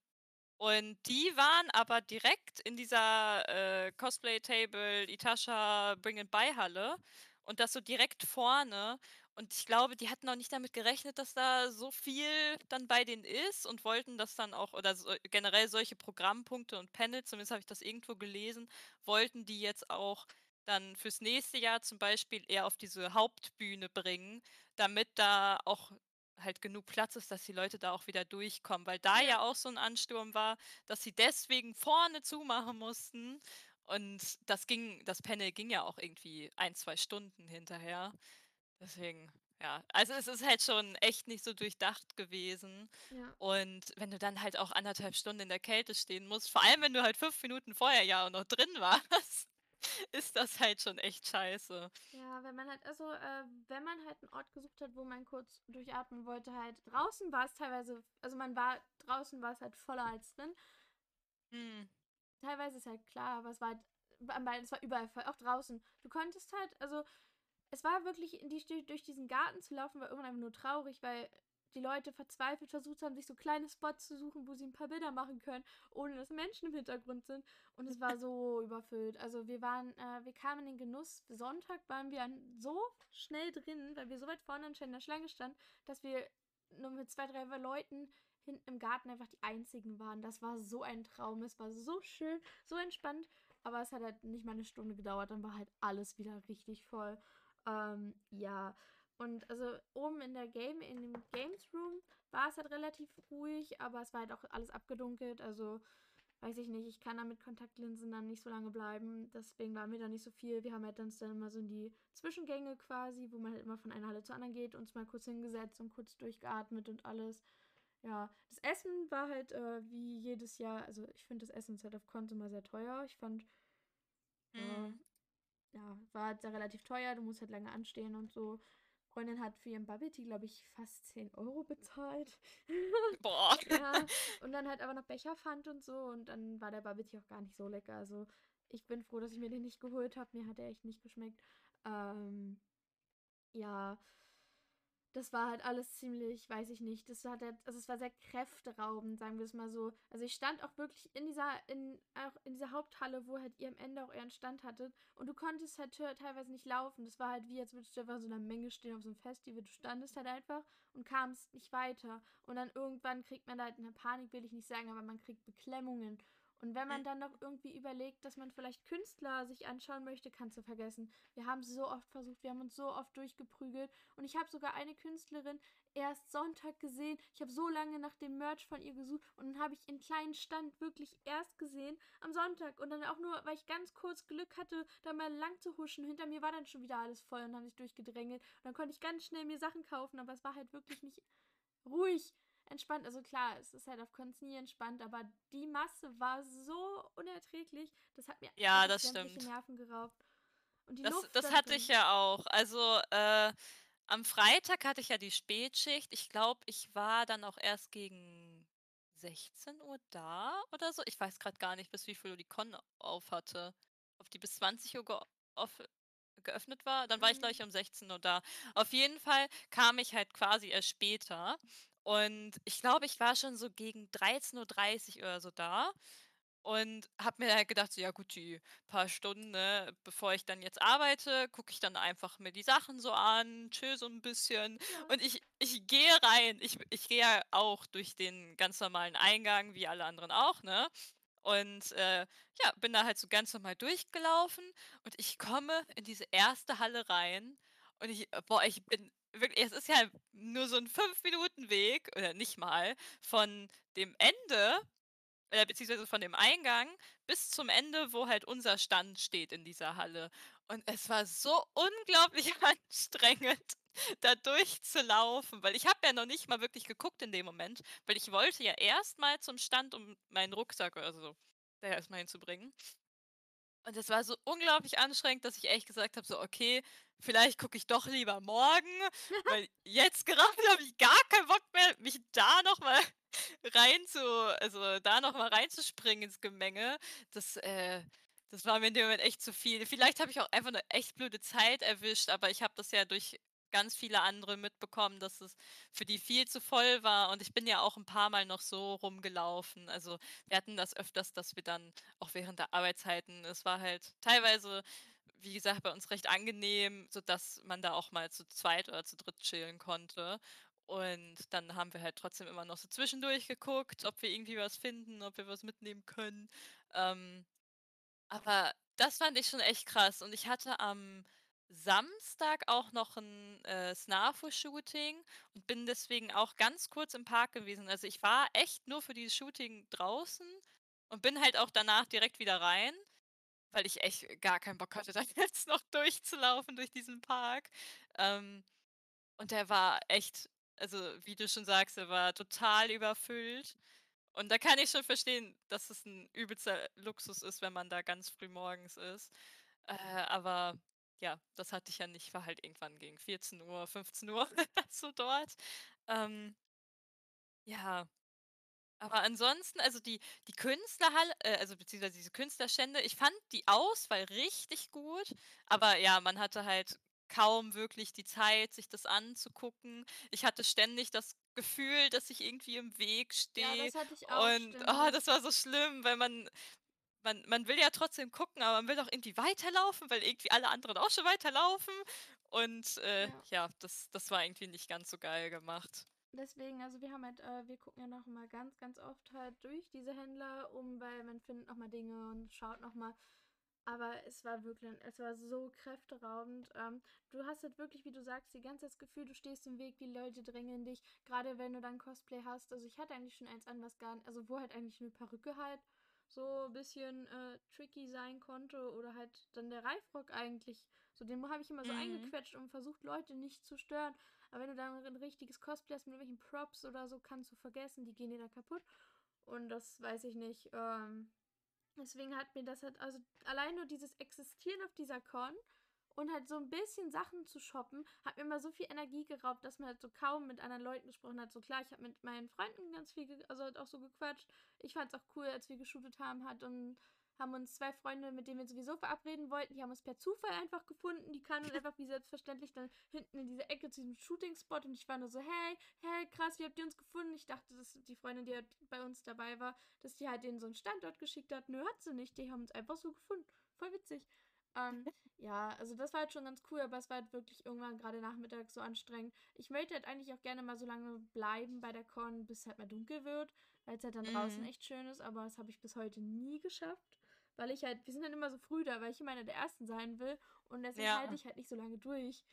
Und die waren aber direkt in dieser äh, Cosplay-Table, Itasha Bring and Buy Halle und das so direkt vorne. Und ich glaube, die hatten auch nicht damit gerechnet, dass da so viel dann bei denen ist und wollten das dann auch, oder so, generell solche Programmpunkte und Panels, zumindest habe ich das irgendwo gelesen, wollten die jetzt auch dann fürs nächste Jahr zum Beispiel eher auf diese Hauptbühne bringen, damit da auch halt genug Platz ist, dass die Leute da auch wieder durchkommen, weil da ja, ja auch so ein Ansturm war, dass sie deswegen vorne zumachen mussten. Und das ging, das Panel ging ja auch irgendwie ein, zwei Stunden hinterher. Deswegen, ja, also es ist halt schon echt nicht so durchdacht gewesen. Ja. Und wenn du dann halt auch anderthalb Stunden in der Kälte stehen musst, vor allem wenn du halt fünf Minuten vorher ja auch noch drin warst, ist das halt schon echt scheiße. Ja, wenn man halt, also, äh, wenn man halt einen Ort gesucht hat, wo man kurz durchatmen wollte, halt draußen war es teilweise, also man war, draußen war es halt voller als drin. Mhm. Teilweise ist halt klar, aber es war halt, es war überall voll, auch draußen. Du konntest halt, also, es war wirklich, die, durch diesen Garten zu laufen, war irgendwann einfach nur traurig, weil die Leute verzweifelt versucht haben, sich so kleine Spots zu suchen, wo sie ein paar Bilder machen können, ohne dass Menschen im Hintergrund sind. Und es war so überfüllt. Also wir waren, äh, wir kamen in den Genuss. Sonntag waren wir so schnell drin, weil wir so weit vorne anscheinend in der Schlange standen, dass wir nur mit zwei, drei Leuten hinten im Garten einfach die einzigen waren. Das war so ein Traum. Es war so schön, so entspannt. Aber es hat halt nicht mal eine Stunde gedauert. Dann war halt alles wieder richtig voll. Ähm, ja. Und also oben in der Game, in dem Games Room war es halt relativ ruhig, aber es war halt auch alles abgedunkelt. Also weiß ich nicht, ich kann da mit Kontaktlinsen dann nicht so lange bleiben. Deswegen war mir da nicht so viel. Wir haben halt dann, dann immer so in die Zwischengänge quasi, wo man halt immer von einer Halle zur anderen geht, uns mal kurz hingesetzt und kurz durchgeatmet und alles. Ja, das Essen war halt äh, wie jedes Jahr, also ich finde das Essen halt auf Konto immer sehr teuer. Ich fand, mhm. äh, ja, war halt sehr relativ teuer, du musst halt lange anstehen und so. Freundin hat für ihren Bubble Tea, glaube ich, fast 10 Euro bezahlt. Boah. ja, und dann halt aber noch Becherpfand und so. Und dann war der Bubble Tea auch gar nicht so lecker. Also ich bin froh, dass ich mir den nicht geholt habe. Mir hat er echt nicht geschmeckt. Ähm, ja. Das war halt alles ziemlich, weiß ich nicht, das war halt, also es war sehr kräfteraubend, sagen wir es mal so. Also ich stand auch wirklich in dieser, in, auch in dieser Haupthalle, wo halt ihr am Ende auch euren Stand hattet und du konntest halt teilweise nicht laufen. Das war halt wie, als würdest du einfach so einer Menge stehen auf so einem Festival. Du standest halt einfach und kamst nicht weiter. Und dann irgendwann kriegt man halt eine Panik, will ich nicht sagen, aber man kriegt Beklemmungen. Und wenn man dann noch irgendwie überlegt, dass man vielleicht Künstler sich anschauen möchte, kannst du vergessen. Wir haben so oft versucht, wir haben uns so oft durchgeprügelt. Und ich habe sogar eine Künstlerin erst Sonntag gesehen. Ich habe so lange nach dem Merch von ihr gesucht und dann habe ich ihren kleinen Stand wirklich erst gesehen am Sonntag. Und dann auch nur, weil ich ganz kurz Glück hatte, da mal lang zu huschen. Hinter mir war dann schon wieder alles voll und dann habe ich durchgedrängelt. Und dann konnte ich ganz schnell mir Sachen kaufen, aber es war halt wirklich nicht ruhig entspannt. Also klar, es ist halt auf Konz nie entspannt, aber die Masse war so unerträglich. Das hat mir ja, das stimmt. Nerven geraubt. Und die das, Luft das hatte ich ja auch. Also äh, am Freitag hatte ich ja die Spätschicht. Ich glaube, ich war dann auch erst gegen 16 Uhr da oder so. Ich weiß gerade gar nicht, bis wie viel Uhr die Con auf hatte. Ob die bis 20 Uhr ge geöffnet war. Dann war ich, glaube ich, mhm. um 16 Uhr da. Auf jeden Fall kam ich halt quasi erst später. Und ich glaube, ich war schon so gegen 13.30 Uhr oder so da und habe mir halt gedacht, so, ja gut, die paar Stunden, ne, bevor ich dann jetzt arbeite, gucke ich dann einfach mir die Sachen so an, chill so ein bisschen. Ja. Und ich, ich gehe rein. Ich, ich gehe ja auch durch den ganz normalen Eingang, wie alle anderen auch, ne? Und äh, ja, bin da halt so ganz normal durchgelaufen und ich komme in diese erste Halle rein und ich, boah, ich bin wirklich, es ist ja nur so ein 5-Minuten-Weg, oder nicht mal, von dem Ende, äh, beziehungsweise von dem Eingang bis zum Ende, wo halt unser Stand steht in dieser Halle. Und es war so unglaublich anstrengend, da durchzulaufen, weil ich habe ja noch nicht mal wirklich geguckt in dem Moment, weil ich wollte ja erstmal zum Stand, um meinen Rucksack oder so da erstmal hinzubringen. Und es war so unglaublich anstrengend, dass ich echt gesagt habe, so okay, vielleicht gucke ich doch lieber morgen, weil jetzt gerade habe ich gar keinen Bock mehr, mich da nochmal rein zu, also da noch mal reinzuspringen ins Gemenge. Das, äh, das war mir in dem Moment echt zu viel. Vielleicht habe ich auch einfach eine echt blöde Zeit erwischt, aber ich habe das ja durch ganz viele andere mitbekommen, dass es für die viel zu voll war. Und ich bin ja auch ein paar Mal noch so rumgelaufen. Also wir hatten das öfters, dass wir dann auch während der Arbeitszeiten, es war halt teilweise, wie gesagt, bei uns recht angenehm, sodass man da auch mal zu zweit oder zu dritt chillen konnte. Und dann haben wir halt trotzdem immer noch so zwischendurch geguckt, ob wir irgendwie was finden, ob wir was mitnehmen können. Ähm, aber das fand ich schon echt krass. Und ich hatte am Samstag auch noch ein äh, Snafu-Shooting und bin deswegen auch ganz kurz im Park gewesen. Also ich war echt nur für dieses Shooting draußen und bin halt auch danach direkt wieder rein, weil ich echt gar keinen Bock hatte, dann jetzt noch durchzulaufen durch diesen Park. Ähm, und der war echt, also wie du schon sagst, er war total überfüllt. Und da kann ich schon verstehen, dass es ein übelster Luxus ist, wenn man da ganz früh morgens ist. Äh, aber ja, das hatte ich ja nicht, war halt irgendwann gegen 14 Uhr, 15 Uhr so dort. Ähm, ja. Aber ansonsten, also die, die Künstlerhalle, äh, also beziehungsweise diese Künstlerstände, ich fand die Auswahl richtig gut, aber ja, man hatte halt kaum wirklich die Zeit, sich das anzugucken. Ich hatte ständig das Gefühl, dass ich irgendwie im Weg stehe. Ja, das hatte ich auch. Und oh, das war so schlimm, weil man, man, man will ja trotzdem gucken, aber man will doch irgendwie weiterlaufen, weil irgendwie alle anderen auch schon weiterlaufen. Und äh, ja, ja das, das war irgendwie nicht ganz so geil gemacht. Deswegen, also wir haben halt, äh, wir gucken ja noch mal ganz, ganz oft halt durch diese Händler um, weil man findet noch mal Dinge und schaut noch mal. Aber es war wirklich, es war so kräfteraubend. Ähm, du hast halt wirklich, wie du sagst, die ganze Zeit das Gefühl, du stehst im Weg, die Leute drängen dich. Gerade wenn du dann Cosplay hast. Also ich hatte eigentlich schon eins an, was gar nicht, also wo halt eigentlich eine Perücke halt so ein bisschen äh, tricky sein konnte oder halt dann der Reifrock eigentlich. So den habe ich immer so mhm. eingequetscht und versucht Leute nicht zu stören. Aber wenn du dann ein richtiges Cosplay hast mit irgendwelchen Props oder so, kannst du vergessen, die gehen dir da kaputt. Und das weiß ich nicht. Ähm, deswegen hat mir das halt, also allein nur dieses Existieren auf dieser Con und halt so ein bisschen Sachen zu shoppen, hat mir immer so viel Energie geraubt, dass man halt so kaum mit anderen Leuten gesprochen hat. So klar, ich habe mit meinen Freunden ganz viel, also halt auch so gequatscht. Ich fand es auch cool, als wir geshootet haben, hat und haben uns zwei Freunde, mit denen wir sowieso verabreden wollten, die haben uns per Zufall einfach gefunden. Die kamen einfach wie selbstverständlich dann hinten in diese Ecke zu diesem Shooting-Spot und ich war nur so, hey, hey, krass, wie habt ihr uns gefunden? Ich dachte, dass die Freundin, die halt bei uns dabei war, dass die halt denen so einen Standort geschickt hat. Nö, hat sie nicht. Die haben uns einfach so gefunden. Voll witzig. Ähm, ja, also das war halt schon ganz cool, aber es war halt wirklich irgendwann gerade Nachmittag so anstrengend. Ich möchte halt eigentlich auch gerne mal so lange bleiben bei der Con, bis es halt mal dunkel wird, weil es halt dann mhm. draußen echt schön ist, aber das habe ich bis heute nie geschafft. Weil ich halt, wir sind dann immer so früh da, weil ich immer einer der Ersten sein will und deswegen ja. halte ich halt nicht so lange durch.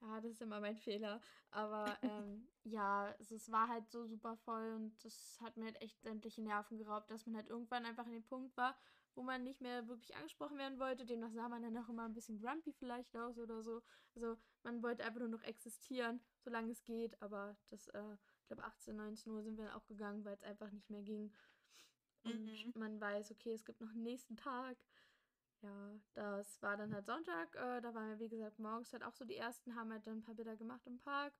Ja, das ist immer mein Fehler. Aber ähm, ja, also es war halt so super voll und das hat mir halt echt sämtliche Nerven geraubt, dass man halt irgendwann einfach an dem Punkt war, wo man nicht mehr wirklich angesprochen werden wollte. Demnach sah man dann auch immer ein bisschen grumpy vielleicht aus oder so. Also man wollte einfach nur noch existieren, solange es geht. Aber das, äh, ich glaube 18, 19 Uhr sind wir dann auch gegangen, weil es einfach nicht mehr ging. Und mhm. man weiß, okay, es gibt noch einen nächsten Tag. Ja, das war dann halt Sonntag. Äh, da waren wir, wie gesagt, morgens halt auch so die ersten, haben halt dann ein paar Bilder gemacht im Park.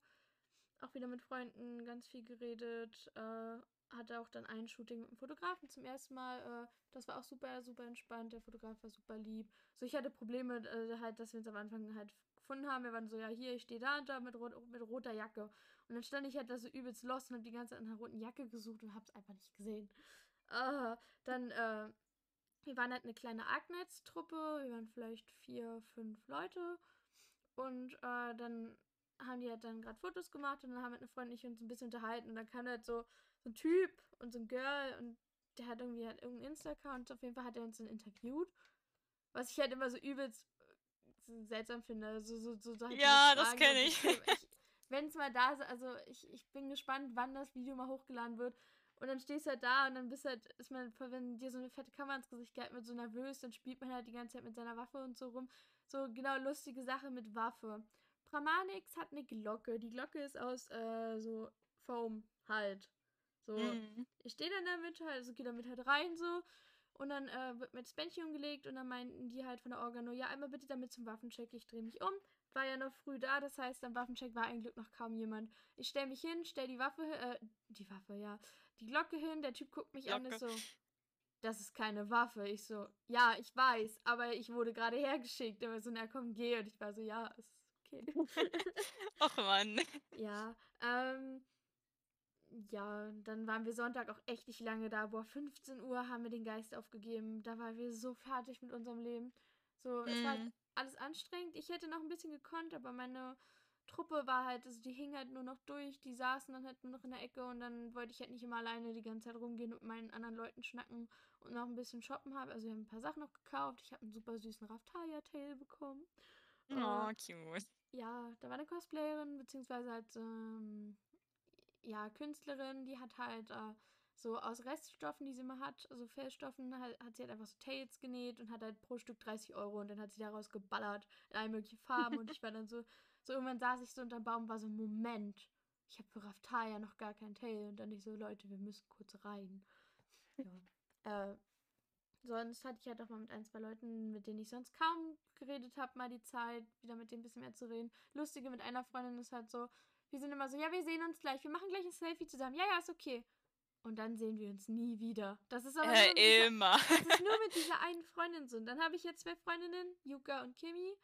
Auch wieder mit Freunden ganz viel geredet. Äh, hatte auch dann ein Shooting mit einem Fotografen zum ersten Mal. Äh, das war auch super, super entspannt. Der Fotograf war super lieb. So, ich hatte Probleme äh, halt, dass wir uns am Anfang halt gefunden haben. Wir waren so, ja, hier, ich stehe da und da mit, rot, mit roter Jacke. Und dann stand ich halt da so übelst lost und hab die ganze Zeit nach einer roten Jacke gesucht und hab's einfach nicht gesehen. Uh, dann, äh, wir waren halt eine kleine Agnets-Truppe. Wir waren vielleicht vier, fünf Leute. Und äh, dann haben die halt dann gerade Fotos gemacht und dann haben halt eine Freundin und ich uns ein bisschen unterhalten. Und dann kam halt so so ein Typ und so ein Girl und der hat irgendwie halt irgendeinen Insta-Account. Auf jeden Fall hat er uns dann interviewt. Was ich halt immer so übelst äh, seltsam finde. So, so, so, so halt ja, das kenne ich. ich Wenn es mal da ist, also ich, ich bin gespannt, wann das Video mal hochgeladen wird. Und dann stehst du halt da und dann bist halt, ist man, wenn dir so eine fette Kamera ins Gesicht geht, mit so nervös, dann spielt man halt die ganze Zeit mit seiner Waffe und so rum. So genau lustige Sache mit Waffe. Pramanix hat eine Glocke. Die Glocke ist aus äh, so Foam halt. So, mhm. ich stehe dann damit halt, also gehe damit halt rein so. Und dann äh, wird mir das Bändchen umgelegt und dann meinten die halt von der Organo, ja, einmal bitte damit zum Waffencheck, ich drehe mich um. War ja noch früh da, das heißt, am Waffencheck war eigentlich noch kaum jemand. Ich stelle mich hin, stell die Waffe, äh, die Waffe, ja, die Glocke hin, der Typ guckt mich Glocke. an, ist so, das ist keine Waffe. Ich so, ja, ich weiß, aber ich wurde gerade hergeschickt. Er war so, na komm, geh. Und ich war so, ja, ist okay. Och Mann. Ja, ähm, ja, dann waren wir Sonntag auch echt nicht lange da. Boah, 15 Uhr haben wir den Geist aufgegeben. Da waren wir so fertig mit unserem Leben. So, es war halt alles anstrengend. Ich hätte noch ein bisschen gekonnt, aber meine Truppe war halt, also die hing halt nur noch durch. Die saßen dann halt nur noch in der Ecke und dann wollte ich halt nicht immer alleine die ganze Zeit rumgehen und mit meinen anderen Leuten schnacken und noch ein bisschen shoppen haben. Also wir haben ein paar Sachen noch gekauft. Ich habe einen super süßen Raftalia-Tail bekommen. Oh, uh, cute. Ja, da war eine Cosplayerin, beziehungsweise halt ähm, ja, Künstlerin, die hat halt äh, so aus Reststoffen, die sie immer hat, also Fellstoffen, hat, hat sie halt einfach so Tails genäht und hat halt pro Stück 30 Euro und dann hat sie daraus geballert in alle möglichen Farben und ich war dann so, so irgendwann saß ich so unterm Baum und war so, Moment, ich habe für Raftaya noch gar kein Tail und dann ich so, Leute, wir müssen kurz rein. Ja. äh, sonst hatte ich halt auch mal mit ein, zwei Leuten, mit denen ich sonst kaum geredet habe, mal die Zeit, wieder mit denen ein bisschen mehr zu reden. Lustige mit einer Freundin ist halt so, wir sind immer so, ja, wir sehen uns gleich. Wir machen gleich ein Selfie zusammen. Ja, ja, ist okay. Und dann sehen wir uns nie wieder. Das ist aber äh, nur dieser, immer. das ist nur mit dieser einen Freundin so. Und dann habe ich jetzt zwei Freundinnen, Yuka und Kimi.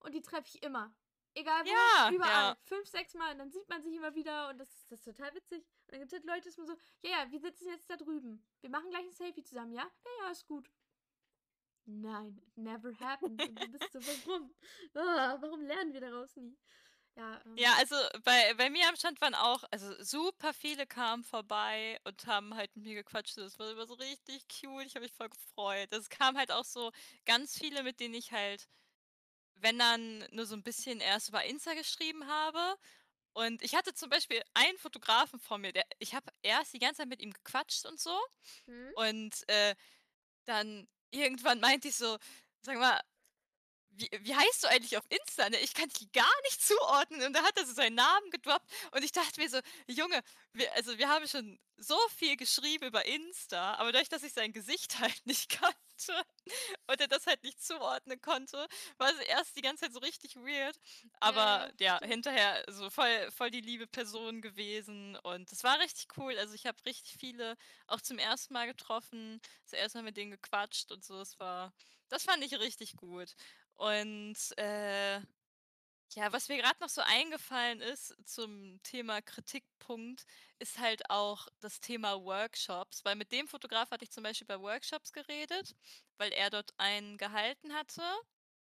Und die treffe ich immer. Egal wo, ja, überall. Ja. Fünf, sechs Mal. Und dann sieht man sich immer wieder. Und das ist, das ist total witzig. Und dann gibt es halt Leute, die sind so, ja, ja, wir sitzen jetzt da drüben. Wir machen gleich ein Selfie zusammen, ja? Ja, ja, ist gut. Nein, it never happened. Und du bist so, warum? Ah, warum lernen wir daraus nie? Ja, ähm. ja, also bei, bei mir am Stand waren auch, also super viele kamen vorbei und haben halt mit mir gequatscht. Das war immer so richtig cute. Ich habe mich voll gefreut. Es kamen halt auch so ganz viele, mit denen ich halt, wenn dann nur so ein bisschen erst über Insta geschrieben habe. Und ich hatte zum Beispiel einen Fotografen vor mir, der, ich habe erst die ganze Zeit mit ihm gequatscht und so. Hm? Und äh, dann irgendwann meinte ich so, sag mal, wie, wie heißt du eigentlich auf Insta? Ne? Ich kann dich gar nicht zuordnen. Und da hat er so seinen Namen gedroppt. Und ich dachte mir so, Junge, wir, also wir haben schon so viel geschrieben über Insta, aber dadurch, dass ich sein Gesicht halt nicht kannte und er das halt nicht zuordnen konnte, war es erst die ganze Zeit so richtig weird. Aber ja, ja hinterher so voll, voll die liebe Person gewesen. Und es war richtig cool. Also ich habe richtig viele auch zum ersten Mal getroffen, zuerst mal mit denen gequatscht und so. Es war, das fand ich richtig gut. Und äh, ja, was mir gerade noch so eingefallen ist zum Thema Kritikpunkt, ist halt auch das Thema Workshops. Weil mit dem Fotograf hatte ich zum Beispiel bei Workshops geredet, weil er dort einen gehalten hatte.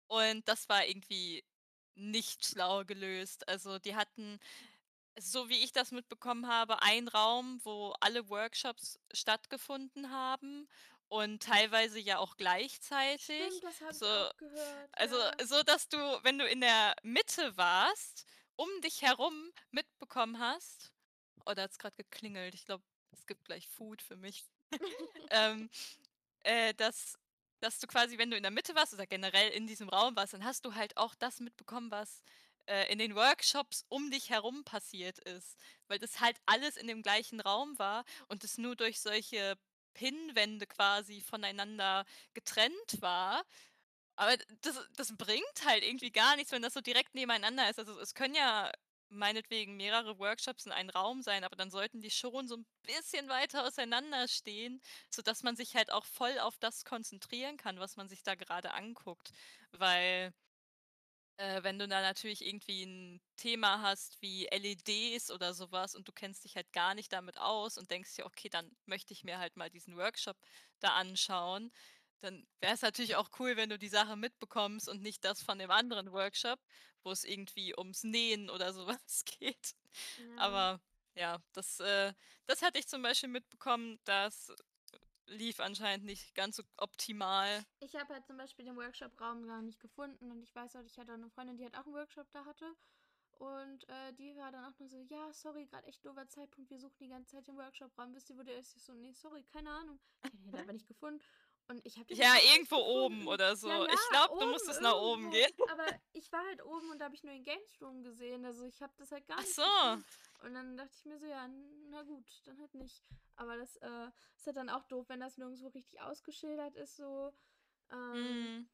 Und das war irgendwie nicht schlau gelöst. Also die hatten, so wie ich das mitbekommen habe, einen Raum, wo alle Workshops stattgefunden haben und teilweise ja auch gleichzeitig. Stimmt, das habe so, ich auch gehört. Also ja. so, dass du, wenn du in der Mitte warst, um dich herum mitbekommen hast. Oh, da hat es gerade geklingelt. Ich glaube, es gibt gleich Food für mich. ähm, äh, dass, dass du quasi, wenn du in der Mitte warst oder generell in diesem Raum warst, dann hast du halt auch das mitbekommen, was äh, in den Workshops um dich herum passiert ist. Weil das halt alles in dem gleichen Raum war und es nur durch solche Pinnwände quasi voneinander getrennt war. Aber das, das bringt halt irgendwie gar nichts, wenn das so direkt nebeneinander ist. Also es können ja meinetwegen mehrere Workshops in einem Raum sein, aber dann sollten die schon so ein bisschen weiter auseinander stehen, sodass man sich halt auch voll auf das konzentrieren kann, was man sich da gerade anguckt. Weil äh, wenn du da natürlich irgendwie ein Thema hast wie LEDs oder sowas und du kennst dich halt gar nicht damit aus und denkst dir: „Okay, dann möchte ich mir halt mal diesen Workshop da anschauen“, dann wäre es natürlich auch cool, wenn du die Sache mitbekommst und nicht das von dem anderen Workshop, wo es irgendwie ums Nähen oder sowas geht. Ja. Aber ja, das, äh das hatte ich zum Beispiel mitbekommen, dass lief anscheinend nicht ganz so optimal. Ich habe halt zum Beispiel den Workshop-Raum gar nicht gefunden und ich weiß auch, ich hatte eine Freundin, die halt auch einen Workshop da hatte. Und äh, die war dann auch nur so, ja, sorry, gerade echt doofer Zeitpunkt, wir suchen die ganze Zeit den Workshop-Raum. Wisst ihr, wo der ist? Ich so, nee, sorry, keine Ahnung. Ich habe den aber nicht gefunden. Und ich habe Ja, irgendwo oben oder so. Ja, ja, ich glaube, du musstest nach oben gehen. Aber ich war halt oben und da habe ich nur den Games Room gesehen. Also ich habe das halt gar Ach nicht so. gefunden. Und dann dachte ich mir so, ja, na gut, dann halt nicht. Aber das äh, ist halt dann auch doof, wenn das nirgendwo richtig ausgeschildert ist, so. Ähm,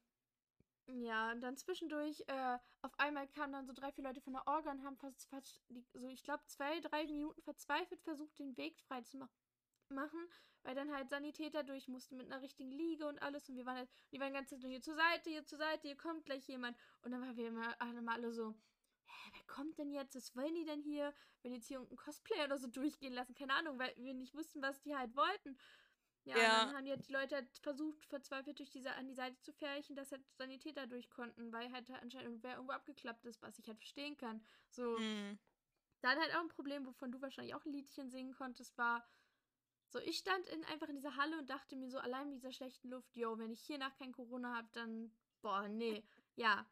Mhm. ja, und dann zwischendurch, äh, auf einmal kamen dann so drei, vier Leute von der Orga und haben fast, fast so, ich glaube, zwei, drei Minuten verzweifelt versucht, den Weg frei zu ma machen, weil dann halt Sanitäter durch mussten mit einer richtigen Liege und alles und wir waren halt, die waren die ganze Zeit nur hier zur Seite, hier zur Seite, hier kommt gleich jemand und dann waren wir immer, immer alle so, hä, wer kommt denn jetzt? Was wollen die denn hier? Wenn jetzt hier irgendein Cosplayer oder so durchgehen lassen, keine Ahnung, weil wir nicht wussten, was die halt wollten. Ja, und Ja. dann haben die, halt die Leute halt versucht, verzweifelt durch diese an die Seite zu färchen, dass halt Sanitäter durch konnten, weil halt anscheinend irgendwer irgendwo abgeklappt ist, was ich halt verstehen kann. So, Mhm. dann halt auch ein Problem, wovon du wahrscheinlich auch ein Liedchen singen konntest, war, so, ich stand in, einfach in dieser Halle und dachte mir so, allein mit dieser schlechten Luft, yo, wenn ich hiernach kein Corona habe, dann, boah, nee. Ja,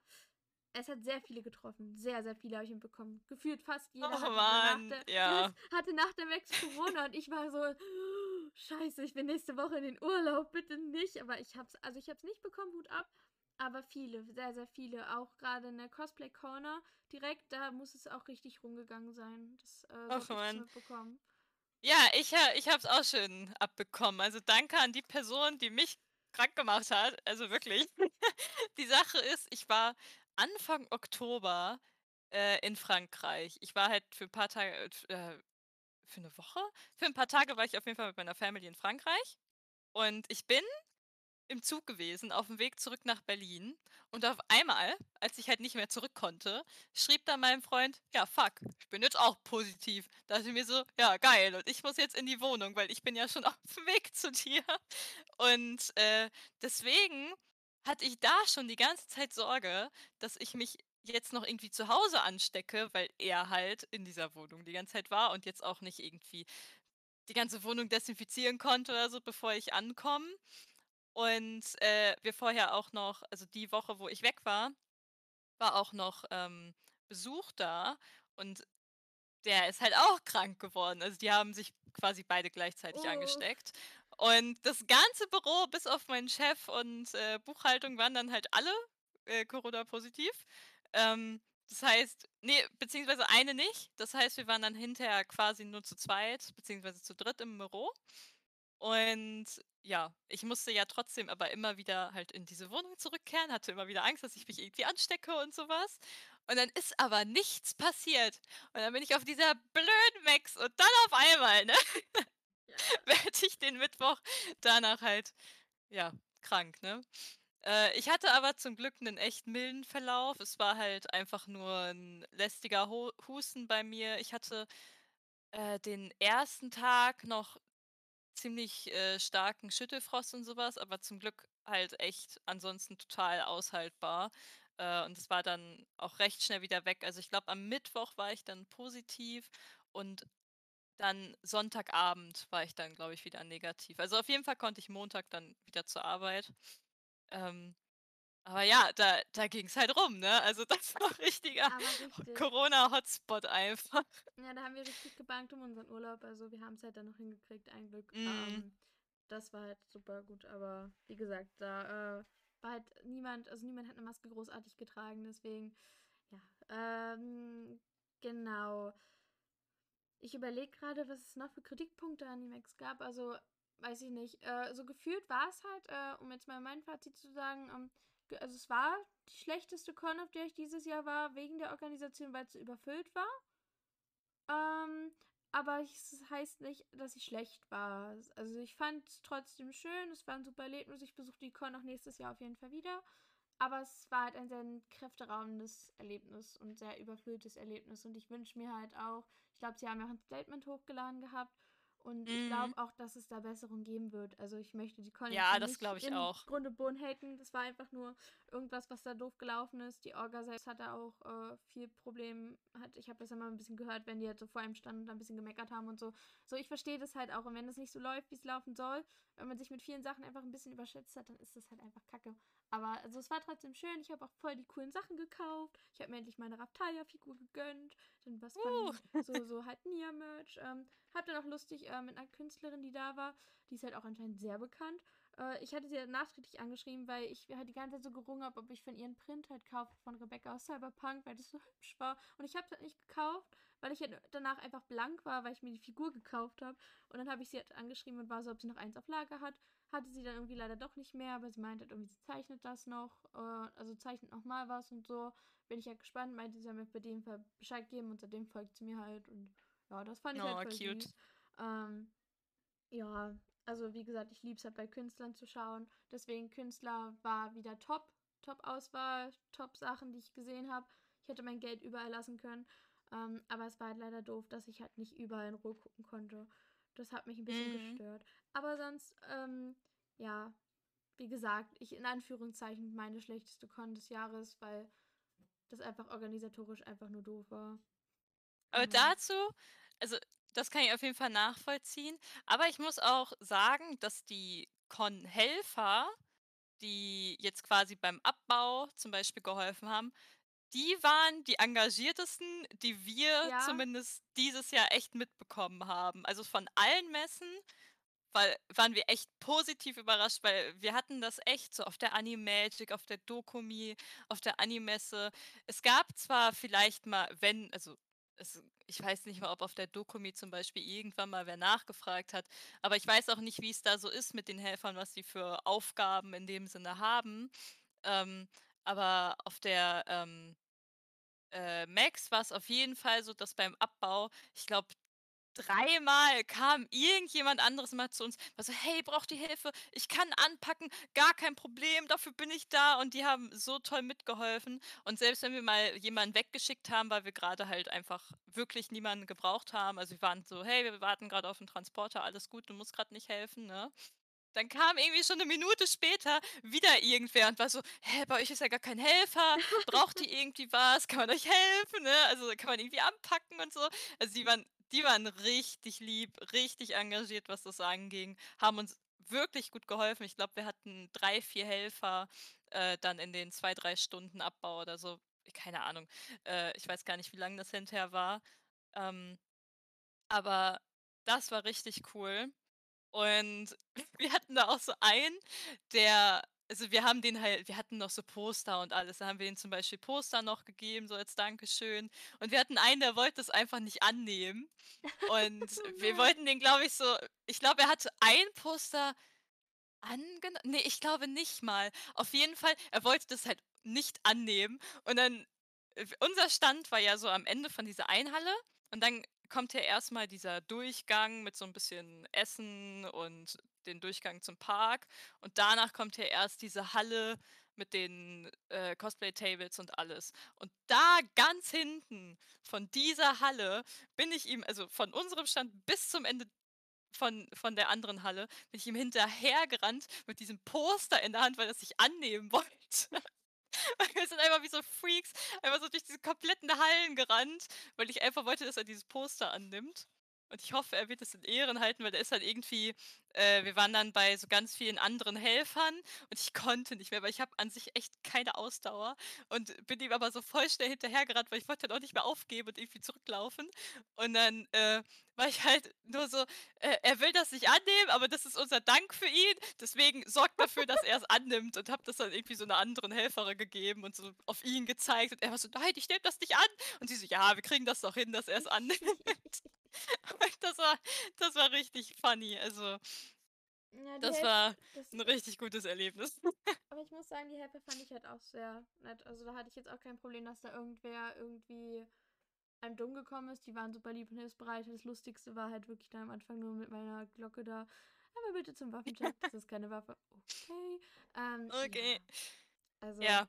es hat sehr viele getroffen. Sehr, sehr viele habe ich mitbekommen. Gefühlt fast jeder Oh hatte, Mann, nach der, ja. hatte nach der Max Corona und ich war so, scheiße, ich bin nächste Woche in den Urlaub, bitte nicht. Aber ich hab's, also ich hab's nicht bekommen, Hut ab. Aber viele, sehr, sehr viele. Auch gerade in der Cosplay Corner direkt, da muss es auch richtig rumgegangen sein. Das äh, das Mann. mitbekommen. Ja, ich, ha- ich habe es auch schon abbekommen. Also danke an die Person, die mich krank gemacht hat. Also wirklich. Die Sache ist, ich war Anfang Oktober äh, in Frankreich. Ich war halt für ein paar Tage, äh, für eine Woche? Für ein paar Tage war ich auf jeden Fall mit meiner Family in Frankreich. Und ich bin im Zug gewesen, auf dem Weg zurück nach Berlin. Und auf einmal, als ich halt nicht mehr zurück konnte, schrieb dann mein Freund, ja, fuck, ich bin jetzt auch positiv. Da dachte ich mir so, ja, geil. Und ich muss jetzt in die Wohnung, weil ich bin ja schon auf dem Weg zu dir. Und äh, deswegen hatte ich da schon die ganze Zeit Sorge, dass ich mich jetzt noch irgendwie zu Hause anstecke, weil er halt in dieser Wohnung die ganze Zeit war und jetzt auch nicht irgendwie die ganze Wohnung desinfizieren konnte oder so, bevor ich ankomme. Und äh, wir vorher auch noch, also die Woche, wo ich weg war, war auch noch ähm, Besuch da und der ist halt auch krank geworden. Also die haben sich quasi beide gleichzeitig Oh. angesteckt. Und das ganze Büro, bis auf meinen Chef und äh, Buchhaltung, waren dann halt alle äh, Corona-positiv. Ähm, das heißt, nee, beziehungsweise eine nicht. Das heißt, wir waren dann hinterher quasi nur zu zweit, beziehungsweise zu dritt im Büro. Und ja, ich musste ja trotzdem aber immer wieder halt in diese Wohnung zurückkehren, hatte immer wieder Angst, dass ich mich irgendwie anstecke und sowas. Und dann ist aber nichts passiert. Und dann bin ich auf dieser blöden Max und dann auf einmal, ne? Ja. Werde ich den Mittwoch danach halt, ja, krank, ne? Äh, ich hatte aber zum Glück einen echt milden Verlauf. Es war halt einfach nur ein lästiger Ho Husten bei mir. Ich hatte, äh, den ersten Tag noch ziemlich, äh, starken Schüttelfrost und sowas, aber zum Glück halt echt ansonsten total aushaltbar. Äh, und es war dann auch recht schnell wieder weg. Also, ich glaube, am Mittwoch war ich dann positiv und dann Sonntagabend war ich dann, glaube ich, wieder negativ. Also, auf jeden Fall konnte ich Montag dann wieder zur Arbeit. Ähm, aber ja, da da ging's halt rum, ne? Also, das war richtiger richtig. Corona-Hotspot einfach. Ja, da haben wir richtig gebankt um unseren Urlaub. Also wir haben es halt dann noch hingekriegt, ein Glück. Mhm. Ähm, das war halt super gut. Aber wie gesagt, da äh, war halt niemand, also niemand hat eine Maske großartig getragen. Deswegen, ja. Ähm, genau. Ich überlege gerade, was es noch für Kritikpunkte an Emacs gab. Also, weiß ich nicht. Äh, so gefühlt war es halt, äh, um jetzt mal mein Fazit zu sagen, ähm, also es war die schlechteste Con, auf der ich dieses Jahr war, wegen der Organisation, weil es überfüllt war. Ähm, aber ich- es heißt nicht, dass ich schlecht war. Also ich fand es trotzdem schön, es war ein super Erlebnis. Ich besuche die Con auch nächstes Jahr auf jeden Fall wieder. Aber es war halt ein sehr kräfteraubendes Erlebnis und sehr überfülltes Erlebnis. Und ich wünsche mir halt auch, ich glaube, sie haben ja auch ein Statement hochgeladen gehabt. Und ich Mhm. glaube auch, dass es da Besserung geben wird. Also ich möchte die Con Ja, das nicht glaube ich in auch. Grund und Boden haten. Das war einfach nur irgendwas, was da doof gelaufen ist. Die Orga selbst hatte auch äh, viel Problem. Hat, ich habe das immer ein bisschen gehört, wenn die halt so vor einem standen und da ein bisschen gemeckert haben und so. So, ich verstehe das halt auch. Und wenn das nicht so läuft, wie es laufen soll, wenn man sich mit vielen Sachen einfach ein bisschen überschätzt hat, dann ist das halt einfach kacke. Aber also es war trotzdem schön. Ich habe auch voll die coolen Sachen gekauft. Ich habe mir endlich meine Raptalia-Figur gegönnt. Dann was Uh. von so, so halt Nia-Merch. Ähm, hab dann auch lustig äh, mit einer Künstlerin, die da war. Die ist halt auch anscheinend sehr bekannt. Äh, ich hatte sie halt nachträglich angeschrieben, weil ich halt die ganze Zeit so gerungen habe, ob ich von ihren Print halt kaufe von Rebecca aus Cyberpunk, weil das so hübsch war. Und ich habe es halt nicht gekauft, weil ich halt danach einfach blank war, weil ich mir die Figur gekauft habe. Und dann habe ich sie halt angeschrieben und war so, ob sie noch eins auf Lager hat. Hatte sie dann irgendwie leider doch nicht mehr, aber sie meinte halt irgendwie, sie zeichnet das noch. Äh, also zeichnet noch mal was und so. Bin ich ja gespannt, meinte sie mir bei dem Fall Bescheid geben und seitdem folgt sie mir halt. Und ja, das fand ich Oh, halt voll cute. Ähm, ja, also wie gesagt, ich liebe es halt bei Künstlern zu schauen. Deswegen Künstler war wieder top. Top-Auswahl, Top-Sachen, die ich gesehen habe. Ich hätte mein Geld überall lassen können. Ähm, aber es war halt leider doof, dass ich halt nicht überall in Ruhe gucken konnte. Das hat mich ein bisschen Mhm. gestört. Aber sonst, ähm, ja, wie gesagt, ich in Anführungszeichen meine schlechteste Con des Jahres, weil das einfach organisatorisch einfach nur doof war. Aber Genau. dazu also, das kann ich auf jeden Fall nachvollziehen. Aber ich muss auch sagen, dass die Con-Helfer, die jetzt quasi beim Abbau zum Beispiel geholfen haben, die waren die engagiertesten, die wir Ja. zumindest dieses Jahr echt mitbekommen haben. Also, von allen Messen weil waren wir echt positiv überrascht, weil wir hatten das echt so auf der Animagic, auf der Dokumi, auf der Animesse. Es gab zwar vielleicht mal, wenn, also es, ich weiß nicht mal, ob auf der Dokumi zum Beispiel irgendwann mal wer nachgefragt hat, aber ich weiß auch nicht, wie es da so ist mit den Helfern, was sie für Aufgaben in dem Sinne haben. Ähm, aber auf der ähm, äh, Max war es auf jeden Fall so, dass beim Abbau, ich glaube, dreimal kam irgendjemand anderes mal zu uns, war so, hey, braucht ihr Hilfe? Ich kann anpacken, gar kein Problem, dafür bin ich da. Und die haben so toll mitgeholfen. Und selbst wenn wir mal jemanden weggeschickt haben, weil wir gerade halt einfach wirklich niemanden gebraucht haben, also wir waren so, hey, wir warten gerade auf den Transporter, alles gut, du musst gerade nicht helfen, ne? Dann kam irgendwie schon eine Minute später wieder irgendwer und war so: „Hä, bei euch ist ja gar kein Helfer. Braucht ihr irgendwie was? Kann man euch helfen, ne? Also, kann man irgendwie anpacken und so?“ Also, die waren die waren richtig lieb, richtig engagiert, was das anging, haben uns wirklich gut geholfen. Ich glaube, wir hatten 3 4 Helfer, äh, dann in den 2 3 Stunden Abbau oder so. Keine Ahnung. Äh, ich weiß gar nicht, wie lang das hinterher war. Ähm, aber das war richtig cool. Und wir hatten da auch so einen, der also wir haben den halt wir hatten noch so Poster und alles. Da haben wir ihm zum Beispiel Poster noch gegeben, so als Dankeschön. Und wir hatten einen, der wollte es einfach nicht annehmen. Und Oh wir wollten den, glaube ich, so ich glaube, er hatte ein Poster angenommen. ne, ich glaube nicht mal. Auf jeden Fall, er wollte das halt nicht annehmen. Und dann unser Stand war ja so am Ende von dieser Einhalle und dann kommt ja erst mal dieser Durchgang mit so ein bisschen Essen und den Durchgang zum Park und danach kommt ja erst diese Halle mit den, äh, Cosplay-Tables und alles. Und da ganz hinten von dieser Halle bin ich ihm also von unserem Stand bis zum Ende von von der anderen Halle bin ich ihm hinterhergerannt mit diesem Poster in der Hand, weil er's sich annehmen wollte. Wir sind einfach wie so Freaks einfach so durch diese kompletten Hallen gerannt, weil ich einfach wollte, dass er dieses Poster annimmt. Und ich hoffe, er wird es in Ehren halten, weil der ist halt irgendwie äh, wir waren dann bei so ganz vielen anderen Helfern und ich konnte nicht mehr, weil ich habe an sich echt keine Ausdauer und bin ihm aber so voll schnell hinterhergerannt, weil ich wollte dann auch nicht mehr aufgeben und irgendwie zurücklaufen. Und dann, äh, war ich halt nur so, äh, er will das nicht annehmen, aber das ist unser Dank für ihn. Deswegen sorgt dafür, dass er es annimmt und habe das dann irgendwie so einer anderen Helferin gegeben und so auf ihn gezeigt. Und er war so, nein, ich nehme das nicht an. Und sie so, ja, wir kriegen das doch hin, dass er es annimmt. Das war, das war richtig funny. Also, Ja, das Help war das ein richtig gutes Erlebnis. aber ich muss sagen, die Helfer fand ich halt auch sehr nett. Also, da hatte ich jetzt auch kein Problem, dass da irgendwer irgendwie einem dumm gekommen ist. Die waren super lieb und hilfsbereit. Das Lustigste war halt wirklich da am Anfang nur mit meiner Glocke da. Aber bitte zum Waffencheck. Das ist keine Waffe. Okay. Ähm, Okay. ja. Also, Ja,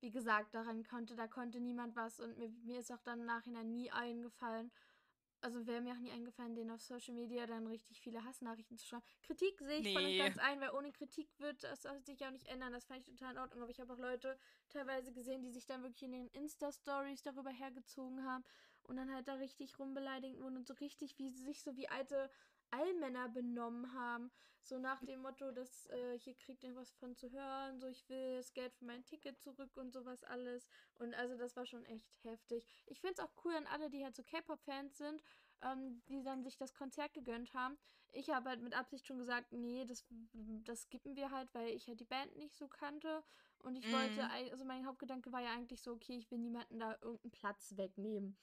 wie gesagt, daran konnte, da konnte niemand was und mir, mir ist auch dann im Nachhinein nie eingefallen. Also wäre mir auch nie eingefallen, denen auf Social Media dann richtig viele Hassnachrichten zu schreiben. Kritik sehe ich voll und nee. ganz ein, weil ohne Kritik wird das sich auch nicht ändern. Das fand ich total in Ordnung. Aber ich habe auch Leute teilweise gesehen, die sich dann wirklich in den Insta-Stories darüber hergezogen haben und dann halt da richtig rumbeleidigt wurden und so richtig, wie sie sich so wie alte Allmänner benommen haben. So nach dem Motto, dass äh, hier kriegt ihr was von zu hören, so ich will das Geld für mein Ticket zurück und sowas alles. Und also das war schon echt heftig. Ich finde es auch cool an alle, die halt so K-Pop-Fans sind, ähm, die dann sich das Konzert gegönnt haben. Ich habe halt mit Absicht schon gesagt, nee, das, das skippen wir halt, weil ich halt die Band nicht so kannte. Und ich wollte, Mhm. also mein Hauptgedanke war ja eigentlich so, okay, ich will niemanden da irgendeinen Platz wegnehmen.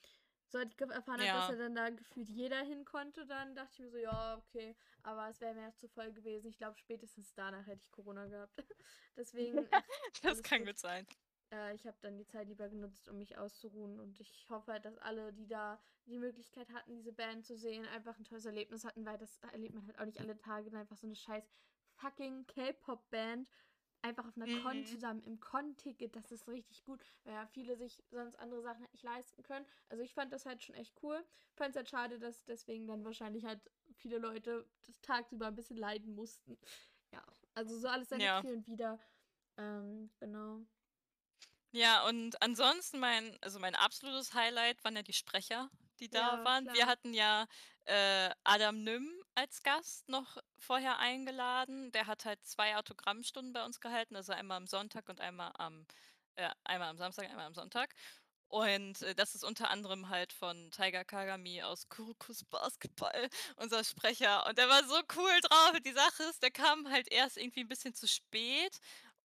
So als ich erfahren habe, dass Ja. er dann da gefühlt jeder hin konnte, dann dachte ich mir so, ja, okay. Aber es wäre mir zu voll gewesen. Ich glaube, spätestens danach hätte ich Corona gehabt. Deswegen, Das kann gut. gut sein. Äh, ich habe dann die Zeit lieber genutzt, um mich auszuruhen. Und ich hoffe halt, dass alle, die da die Möglichkeit hatten, diese Band zu sehen, einfach ein tolles Erlebnis hatten, weil das erlebt man halt auch nicht alle Tage. Dann einfach so eine scheiß fucking K-Pop-Band einfach auf einer Con Mhm. zusammen im Con-Ticket. Das ist richtig gut, weil ja viele sich sonst andere Sachen halt nicht leisten können. Also ich fand das halt schon echt cool. Fand es halt schade, dass deswegen dann wahrscheinlich halt viele Leute das tagsüber ein bisschen leiden mussten. Ja, also so alles seine Ja. für und wieder. Ähm, genau. Ja, und ansonsten mein also mein absolutes Highlight waren ja die Sprecher, die da Ja, waren. Wir klar. hatten ja, äh, Adam Nym als Gast noch vorher eingeladen. Der hat halt 2 Autogrammstunden bei uns gehalten, also einmal am Sonntag und einmal am äh, einmal am Samstag, einmal am Sonntag. Und, äh, das ist unter anderem halt von Taiga Kagami aus Kurokus Basketball, unser Sprecher. Und der war so cool drauf. Die Sache ist, der kam halt erst irgendwie ein bisschen zu spät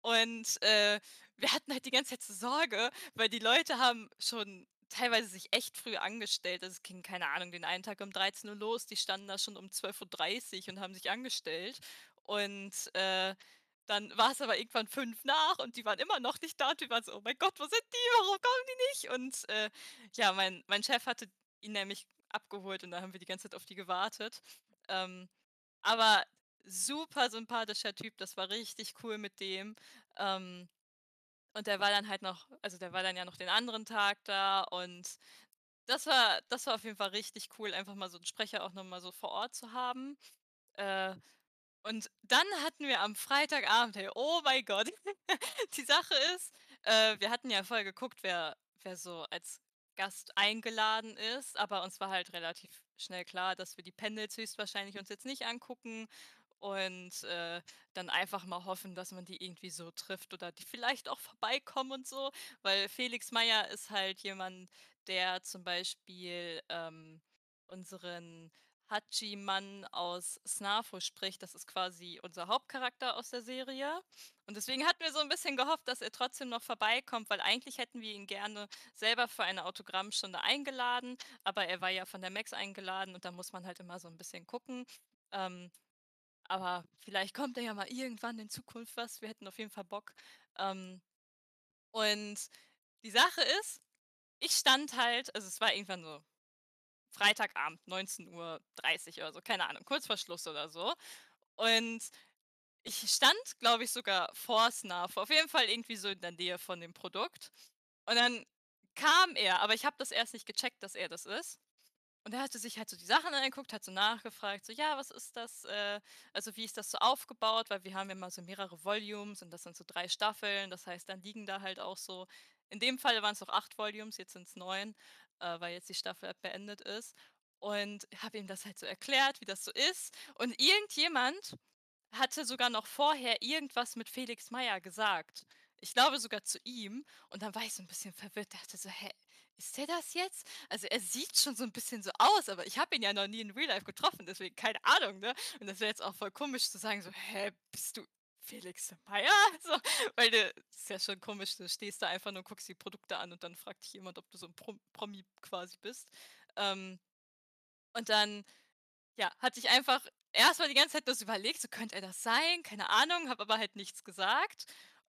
und, äh, wir hatten halt die ganze Zeit so Sorge, weil die Leute haben schon teilweise sich echt früh angestellt. Also, es ging, keine Ahnung, den einen Tag um 13:00 los, die standen da schon um 12:30 und haben sich angestellt. Und, äh, dann war es aber irgendwann 5 nach und die waren immer noch nicht da und wir waren so: „Oh mein Gott, wo sind die? Warum kommen die nicht?“ Und, äh, ja, mein mein Chef hatte ihn nämlich abgeholt und da haben wir die ganze Zeit auf die gewartet. Ähm, aber super sympathischer Typ, das war richtig cool mit dem. Ähm, und der war dann halt noch also, der war dann ja noch den anderen Tag da und das war das war auf jeden Fall richtig cool, einfach mal so 'n Sprecher auch noch mal so vor Ort zu haben. Äh, und dann hatten wir am Freitagabend, hey, oh mein Gott, die Sache ist, äh, wir hatten ja vorher geguckt, wer wer so als Gast eingeladen ist, aber uns war halt relativ schnell klar, dass wir die Panels höchstwahrscheinlich uns jetzt nicht angucken und, äh, dann einfach mal hoffen, dass man die irgendwie so trifft oder die vielleicht auch vorbeikommen und so. Weil Felix Meyer ist halt jemand, der zum Beispiel, ähm, unseren Hachiman aus Snarfo spricht. Das ist quasi unser Hauptcharakter aus der Serie. Und deswegen hatten wir so ein bisschen gehofft, dass er trotzdem noch vorbeikommt, weil eigentlich hätten wir ihn gerne selber für eine Autogrammstunde eingeladen, aber er war ja von der Max eingeladen und da muss man halt immer so ein bisschen gucken. Ähm, aber vielleicht kommt er ja mal irgendwann in Zukunft was. Wir hätten auf jeden Fall Bock. Ähm, und die Sache ist, ich stand halt, also es war irgendwann so Freitagabend, 19.30 Uhr oder so, keine Ahnung, kurz vor Schluss oder so. Und ich stand, glaube ich, sogar vor Snarf, auf jeden Fall irgendwie so in der Nähe von dem Produkt. Und dann kam er, aber ich habe das erst nicht gecheckt, dass er das ist. Und er hatte sich halt so die Sachen angeguckt, hat so nachgefragt, so, ja, was ist das, äh, also wie ist das so aufgebaut, weil wir haben ja mal so mehrere Volumes und das sind so drei Staffeln, das heißt, dann liegen da halt auch so, in dem Fall waren es auch acht Volumes, jetzt sind es neun, äh, weil jetzt die Staffel beendet ist. Und habe ihm das halt so erklärt, wie das so ist. Und irgendjemand hatte sogar noch vorher irgendwas mit Felix Meyer gesagt. Ich glaube sogar zu ihm. Und dann war ich so ein bisschen verwirrt. Dachte so, hä, ist der das jetzt? Also er sieht schon so ein bisschen so aus, aber ich habe ihn ja noch nie in Real Life getroffen, deswegen keine Ahnung, ne? Und das wäre jetzt auch voll komisch zu sagen, so, hä, bist du Felix Meyer? So, weil das ist ja schon komisch, du stehst da einfach nur und guckst die Produkte an und dann fragt dich jemand, ob du so ein Prom Promi quasi bist. Ähm, und dann, ja, hatte ich einfach erstmal die ganze Zeit das überlegt, so könnte er das sein, keine Ahnung, habe aber halt nichts gesagt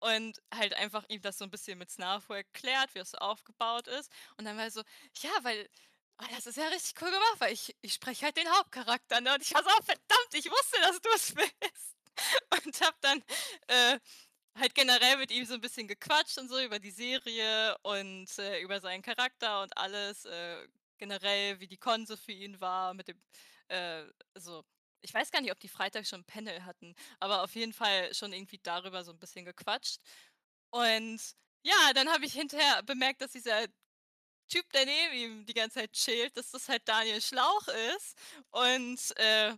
und halt einfach ihm das so ein bisschen mit Snarfo erklärt, wie es so aufgebaut ist. Und dann war er so, ja, weil oh, das ist ja richtig cool gemacht, weil ich, ich spreche halt den Hauptcharakter. Ne? Und ich war so, oh, verdammt, ich wusste, dass du es bist. Und hab dann äh, halt generell mit ihm so ein bisschen gequatscht und so über die Serie und äh, über seinen Charakter und alles. Äh, generell, wie die Konse für ihn war, mit dem, äh, also ich weiß gar nicht, ob die Freitag schon ein Panel hatten, aber auf jeden Fall schon irgendwie darüber so ein bisschen gequatscht. Und ja, dann habe ich hinterher bemerkt, dass dieser Typ, der neben ihm die ganze Zeit chillt, dass das halt Daniel Schlauch ist. Und äh,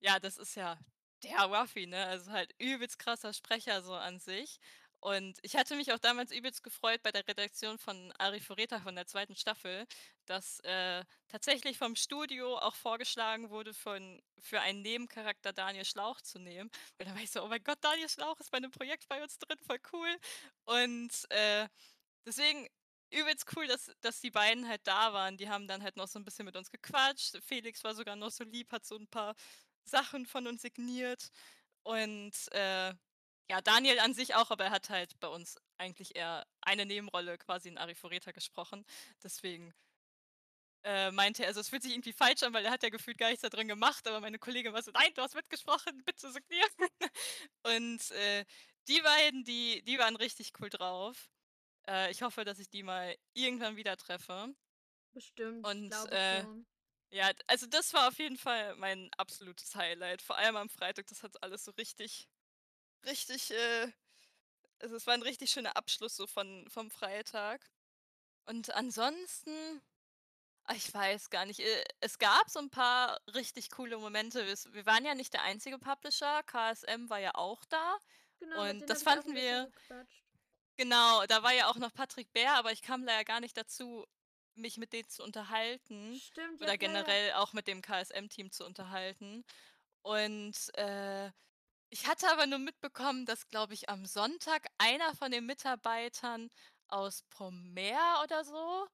ja, das ist ja der Ruffy, ne? Also halt übelst krasser Sprecher so an sich. Und ich hatte mich auch damals übelst gefreut bei der Redaktion von Arifureta von der zweiten Staffel, dass äh, tatsächlich vom Studio auch vorgeschlagen wurde, von, für einen Nebencharakter Daniel Schlauch zu nehmen. Und dann war ich so, oh mein Gott, Daniel Schlauch ist bei einem Projekt bei uns drin, voll cool. Und äh, deswegen übelst cool, dass, dass die beiden halt da waren. Die haben dann halt noch so ein bisschen mit uns gequatscht. Felix war sogar noch so lieb, hat so ein paar Sachen von uns signiert. Und äh, ja, Daniel an sich auch, aber er hat halt bei uns eigentlich eher eine Nebenrolle quasi in Arifureta gesprochen. Deswegen äh, meinte er, also es fühlt sich irgendwie falsch an, weil er hat ja gefühlt gar nichts da drin gemacht, aber meine Kollegin war so, nein, du hast mitgesprochen, bitte signieren. Und äh, die beiden, die, die waren richtig cool drauf. Äh, ich hoffe, dass ich die mal irgendwann wieder treffe. Bestimmt. Und äh, schon. ja, also das war auf jeden Fall mein absolutes Highlight. Vor allem am Freitag, das hat alles so richtig richtig, äh, also es war ein richtig schöner Abschluss so von, vom Freitag. Und ansonsten, ah, ich weiß gar nicht, äh, es gab so ein paar richtig coole Momente. Wir waren ja nicht der einzige Publisher, KSM war ja auch da. Genau, und das fanden wir. Genau, da war ja auch noch Patrick Bär, aber ich kam leider gar nicht dazu, mich mit denen zu unterhalten. Stimmt, Oder ja, generell auch mit dem KSM-Team zu unterhalten. Und äh, ich hatte aber nur mitbekommen, dass, glaube ich, am Sonntag einer von den Mitarbeitern aus Promare oder so,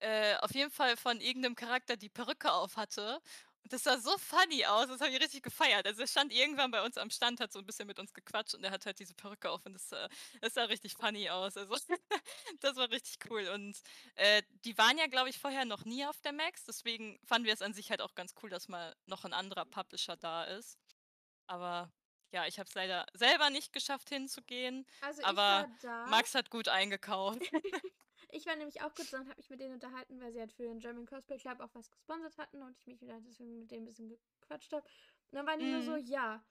äh, auf jeden Fall von irgendeinem Charakter die Perücke auf hatte. Und das sah so funny aus, das habe ich richtig gefeiert. Also er stand irgendwann bei uns am Stand, hat so ein bisschen mit uns gequatscht und er hat halt diese Perücke auf und das, äh, das sah richtig funny aus. Also das war richtig cool. Und äh, die waren ja, glaube ich, vorher noch nie auf der Max, deswegen fanden wir es an sich halt auch ganz cool, dass mal noch ein anderer Publisher da ist. Aber ja, ich habe es leider selber nicht geschafft hinzugehen, Also aber ich war da. Max hat gut eingekauft. ich war nämlich auch kurz dann habe ich mit denen unterhalten, weil sie halt für den German Cosplay Club auch was gesponsert hatten und ich mich wieder deswegen mit denen ein bisschen gequatscht habe. Und dann waren die nur so, Mhm. ja,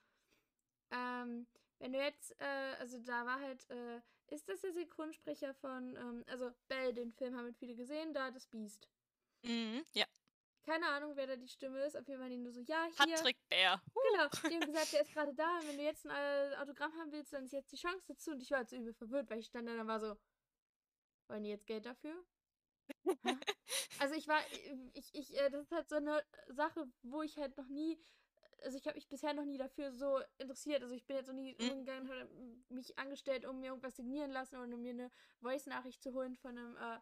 ähm, wenn du jetzt, äh, also da war halt, äh, ist das der Synchronsprecher von, ähm, also Belle, den Film haben halt viele gesehen, da das Biest. Mhm, ja. Keine Ahnung, wer da die Stimme ist. Auf jeden Fall die nur so, ja, hier. Patrick Bär. Genau, die haben gesagt, der ist gerade da. Und wenn du jetzt ein äh, Autogramm haben willst, dann ist jetzt die Chance dazu. Und ich war jetzt übel verwirrt, weil ich stand da und war so, wollen die jetzt Geld dafür? Also ich war, ich, ich, äh, das ist halt so eine Sache, wo ich halt noch nie, also ich habe mich bisher noch nie dafür so interessiert. Also ich bin jetzt noch nie Mhm. umgegangen, habe mich angestellt, um mir irgendwas signieren lassen oder mir eine Voice-Nachricht zu holen von einem äh,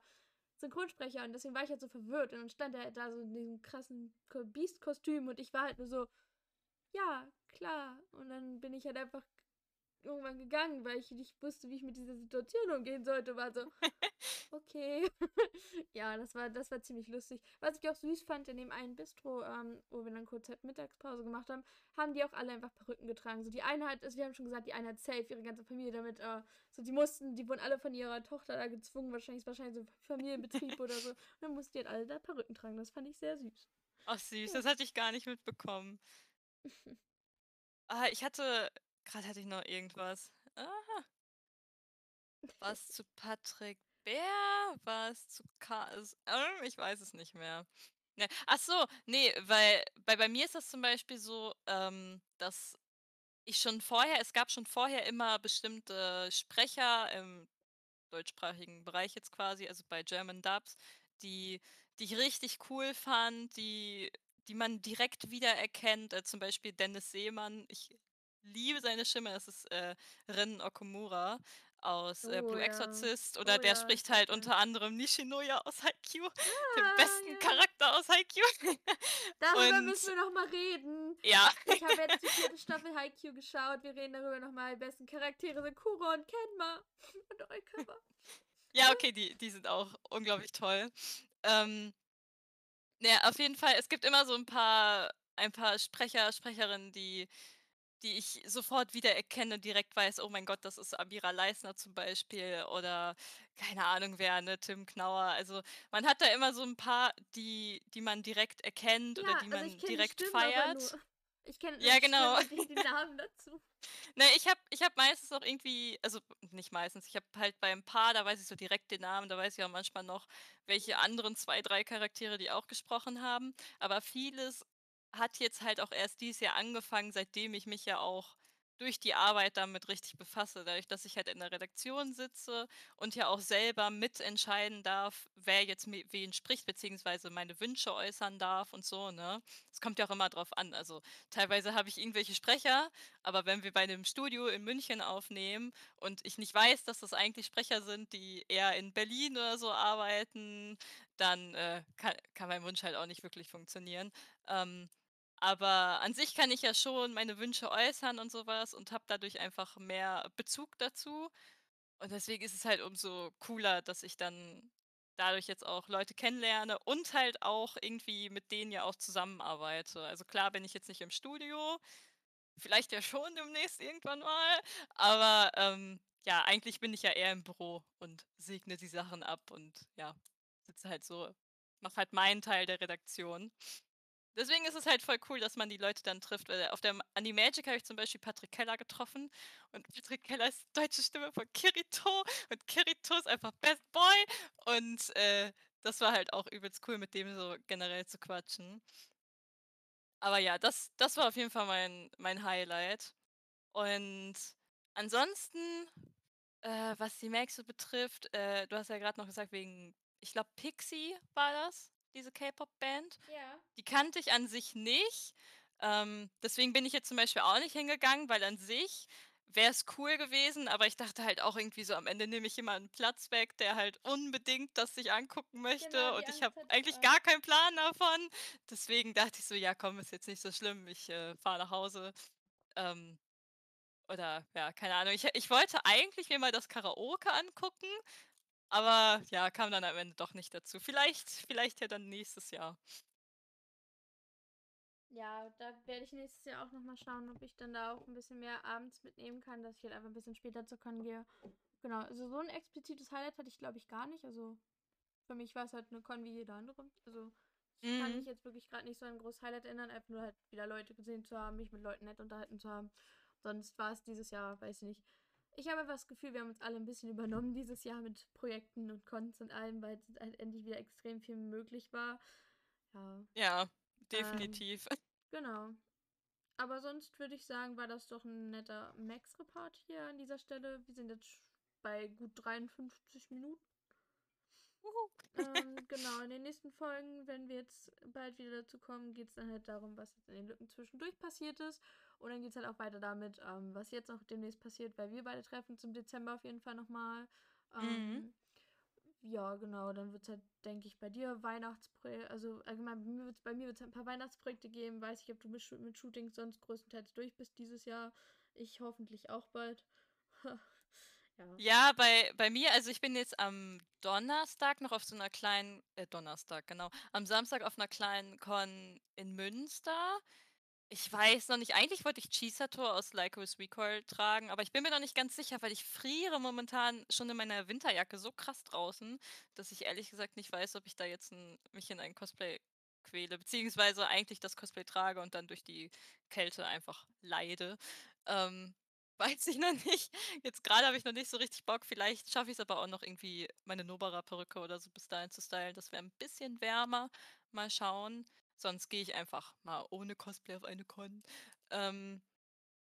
Synchronsprecher. Und deswegen war ich halt so verwirrt. Und dann stand er da so in diesem krassen Ko- Beast-Kostüm und ich war halt nur so, ja, klar. Und dann bin ich halt einfach irgendwann gegangen, weil ich nicht wusste, wie ich mit dieser Situation umgehen sollte. War so, okay. ja, das war, das war ziemlich lustig. Was ich auch süß fand, in dem einen Bistro, ähm, wo wir dann kurz halt Mittagspause gemacht haben, haben die auch alle einfach Perücken getragen. So die eine hat, also wir haben schon gesagt, die eine hat safe ihre ganze Familie damit, äh, so die mussten, die wurden alle von ihrer Tochter da gezwungen, wahrscheinlich wahrscheinlich so Familienbetrieb oder so. Und dann mussten die halt alle da Perücken tragen. Das fand ich sehr süß. Ach süß, Ja. das hatte ich gar nicht mitbekommen. Ah, ich hatte, gerade hatte ich noch irgendwas. Ah, was zu Patrick Bär, was zu Kas, ähm, ich weiß es nicht mehr. Ne, ach so, nee, weil bei, bei mir ist das zum Beispiel so, ähm, dass ich schon vorher, es gab schon vorher immer bestimmte Sprecher im deutschsprachigen Bereich jetzt quasi, also bei German Dubs, die, die ich richtig cool fand, die, die man direkt wiedererkennt. Äh, zum Beispiel Dennis Seemann. Ich liebe seine Stimme. Das ist äh, Rin Okumura aus äh, Oh Blue ja. Exorcist. Oder Oh der ja, spricht halt unter anderem Nishinoya aus Haikyuu, Ah, besten ja. Charakter aus Haikyuu. Darüber Und müssen wir noch mal reden. ja, Ich habe jetzt die vierte Staffel Haikyuu geschaut. Wir reden darüber nochmal. Die besten Charaktere sind Kuro und Kenma. Und Eukama. Ja, okay, die, die sind auch unglaublich toll. Ähm, ja, auf jeden Fall, es gibt immer so ein paar, ein paar Sprecher, Sprecherinnen, die, die ich sofort wieder erkenne, direkt weiß, oh mein Gott, das ist Amira Leisner zum Beispiel oder keine Ahnung wer, ne, Tim Knauer. Also man hat da immer so ein paar, die, die man direkt erkennt oder Ja, die also man direkt Stimmen aber feiert. Ich kenne Ja, kenn genau. die Namen dazu. Ne, ich habe ich hab meistens auch irgendwie, also nicht meistens, ich habe halt beim Paar, da weiß ich so direkt den Namen, da weiß ich auch manchmal noch, welche anderen zwei, drei Charaktere die auch gesprochen haben. Aber vieles hat jetzt halt auch erst dieses Jahr angefangen, seitdem ich mich ja auch durch die Arbeit damit richtig befasse, dadurch, dass ich halt in der Redaktion sitze und ja auch selber mitentscheiden darf, wer jetzt mi- wen spricht, beziehungsweise meine Wünsche äußern darf und so, ne? Es kommt ja auch immer drauf an. Also teilweise habe ich irgendwelche Sprecher, aber wenn wir bei einem Studio in München aufnehmen und ich nicht weiß, dass das eigentlich Sprecher sind, die eher in Berlin oder so arbeiten, dann äh, kann, kann mein Wunsch halt auch nicht wirklich funktionieren. Ähm, aber an sich kann ich ja schon meine Wünsche äußern und sowas und habe dadurch einfach mehr Bezug dazu. Und deswegen ist es halt umso cooler, dass ich dann dadurch jetzt auch Leute kennenlerne und halt auch irgendwie mit denen ja auch zusammenarbeite. Also klar bin ich jetzt nicht im Studio, vielleicht ja schon demnächst irgendwann mal, aber ähm, ja, eigentlich bin ich ja eher im Büro und segne die Sachen ab und ja, sitze halt so, mach halt meinen Teil der Redaktion. Deswegen ist es halt voll cool, dass man die Leute dann trifft. Weil auf der Animagic habe ich zum Beispiel Patrick Keller getroffen. Und Patrick Keller ist die deutsche Stimme von Kirito. Und Kirito ist einfach Best Boy. Und äh, das war halt auch übelst cool, mit dem so generell zu quatschen. Aber ja, das, das war auf jeden Fall mein, mein Highlight. Und ansonsten, äh, was die Max so betrifft, äh, du hast ja gerade noch gesagt, wegen, ich glaube, Pixie war das, diese K-Pop-Band. Ja. Die kannte ich an sich nicht. Ähm, deswegen bin ich jetzt zum Beispiel auch nicht hingegangen, weil an sich wäre es cool gewesen, aber ich dachte halt auch irgendwie so, am Ende nehme ich jemanden Platz weg, der halt unbedingt das sich angucken möchte Genau, und ich Angst habe ich eigentlich auch. gar keinen Plan davon. Deswegen dachte ich so, ja komm, ist jetzt nicht so schlimm, ich äh, fahre nach Hause. Ähm, oder ja, keine Ahnung. Ich, ich wollte eigentlich mir mal das Karaoke angucken, aber ja, kam dann am Ende doch nicht dazu. Vielleicht, vielleicht ja dann nächstes Jahr. Ja, da werde ich nächstes Jahr auch nochmal schauen, ob ich dann da auch ein bisschen mehr abends mitnehmen kann, dass ich halt einfach ein bisschen später zur Con gehe. Genau, also so ein explizites Highlight hatte ich glaube ich gar nicht. Also für mich war es halt eine Con wie jede andere. Also ich kann Mhm. mich jetzt wirklich gerade nicht so an ein großes Highlight erinnern, einfach nur halt wieder Leute gesehen zu haben, mich mit Leuten nett unterhalten zu haben. Sonst war es dieses Jahr, weiß ich nicht. Ich habe einfach das Gefühl, wir haben uns alle ein bisschen übernommen dieses Jahr mit Projekten und Cons und allem, weil es halt endlich wieder extrem viel möglich war. Ja, Ja, Ähm, definitiv. Genau. Aber sonst würde ich sagen, war das doch ein netter Max-Report hier an dieser Stelle. Wir sind jetzt bei gut 53 Minuten. ähm, genau, in den nächsten Folgen, wenn wir jetzt bald wieder dazu kommen, geht es dann halt darum, was jetzt in den Lücken zwischendurch passiert ist. Und dann geht es halt auch weiter damit, ähm, was jetzt noch demnächst passiert, weil wir beide treffen zum Dezember auf jeden Fall nochmal. Ähm, mhm. Ja, genau, dann wird es halt, denke ich, bei dir Weihnachtsprojekte, also allgemein bei mir wird es bei mir wird's ein paar Weihnachtsprojekte geben. Weiß ich, ob du mit, mit Shootings sonst größtenteils durch bist dieses Jahr. Ich hoffentlich auch bald. Ja. Ja, bei, bei mir, also ich bin jetzt am Donnerstag noch auf so einer kleinen, äh, Donnerstag, genau, am Samstag auf einer kleinen Con in Münster. Ich weiß noch nicht, eigentlich wollte ich Chisato aus Lycos Recoil tragen, aber ich bin mir noch nicht ganz sicher, weil ich friere momentan schon in meiner Winterjacke so krass draußen, dass ich ehrlich gesagt nicht weiß, ob ich da jetzt ein, mich in ein Cosplay quäle, beziehungsweise eigentlich das Cosplay trage und dann durch die Kälte einfach leide. Ähm, weiß ich noch nicht. Jetzt gerade habe ich noch nicht so richtig Bock. Vielleicht schaffe ich es aber auch noch irgendwie, meine Nobara-Perücke oder so bis dahin zu stylen. Das wäre ein bisschen wärmer. Mal schauen. Sonst gehe ich einfach mal ohne Cosplay auf eine Con. Ähm,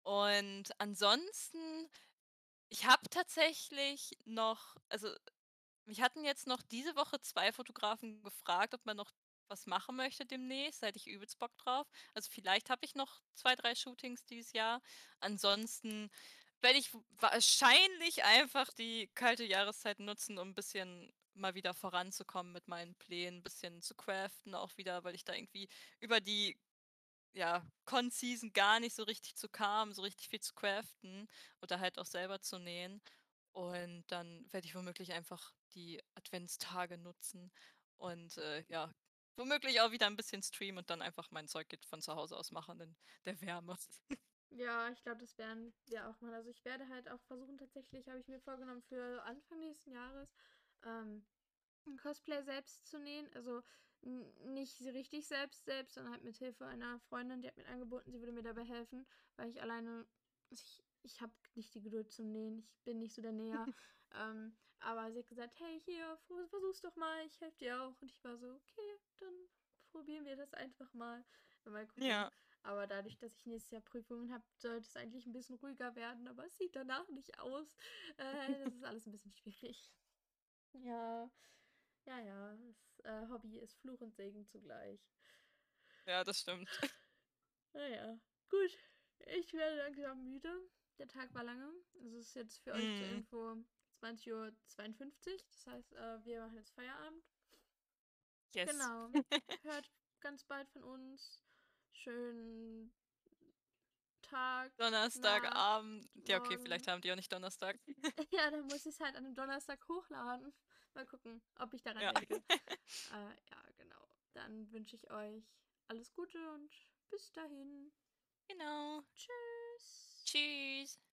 und ansonsten, ich habe tatsächlich noch, also mich hatten jetzt noch diese Woche zwei Fotografen gefragt, ob man noch was machen möchte demnächst, da ich übelst Bock drauf. Also vielleicht habe ich noch zwei, drei Shootings dieses Jahr. Ansonsten werde ich wahrscheinlich einfach die kalte Jahreszeit nutzen, um ein bisschen mal wieder voranzukommen mit meinen Plänen, ein bisschen zu craften auch wieder, weil ich da irgendwie über die ja, Con-Season gar nicht so richtig zu kam, so richtig viel zu craften oder halt auch selber zu nähen. Und dann werde ich womöglich einfach die Adventstage nutzen und äh, ja, womöglich auch wieder ein bisschen streamen und dann einfach mein Zeug von zu Hause aus machen in der Wärme. Ja, ich glaube, das werden wir auch mal. Also ich werde halt auch versuchen, tatsächlich habe ich mir vorgenommen, für Anfang nächsten Jahres ähm, ein Cosplay selbst zu nähen. Also nicht richtig selbst selbst, sondern halt mit Hilfe einer Freundin, die hat mir angeboten, sie würde mir dabei helfen, weil ich alleine, ich, ich habe nicht die Geduld zum Nähen, ich bin nicht so der Näher. ähm, aber sie hat gesagt, hey, hier, versuch's doch mal, ich helfe dir auch. Und ich war so, okay, dann probieren wir das einfach mal. Mal gucken. Ja. Aber dadurch, dass ich nächstes Jahr Prüfungen habe, sollte es eigentlich ein bisschen ruhiger werden. Aber es sieht danach nicht aus. Äh, das ist alles ein bisschen schwierig. Ja, ja, ja. Das äh, Hobby ist Fluch und Segen zugleich. Ja, das stimmt. Naja, gut. Ich werde langsam müde. Der Tag war lange. Also es ist jetzt für mm. euch zur mhm. Info 20.52 Uhr. Das heißt, äh, wir machen jetzt Feierabend. Yes. Genau. Hört ganz bald von uns. Schönen Tag. Donnerstagabend. Ja, okay, vielleicht haben die auch nicht Donnerstag. ja, dann muss ich es halt an einem Donnerstag hochladen. Mal gucken, ob ich daran ja. denke. äh, ja, genau. Dann wünsche ich euch alles Gute und bis dahin. Genau. Tschüss. Tschüss.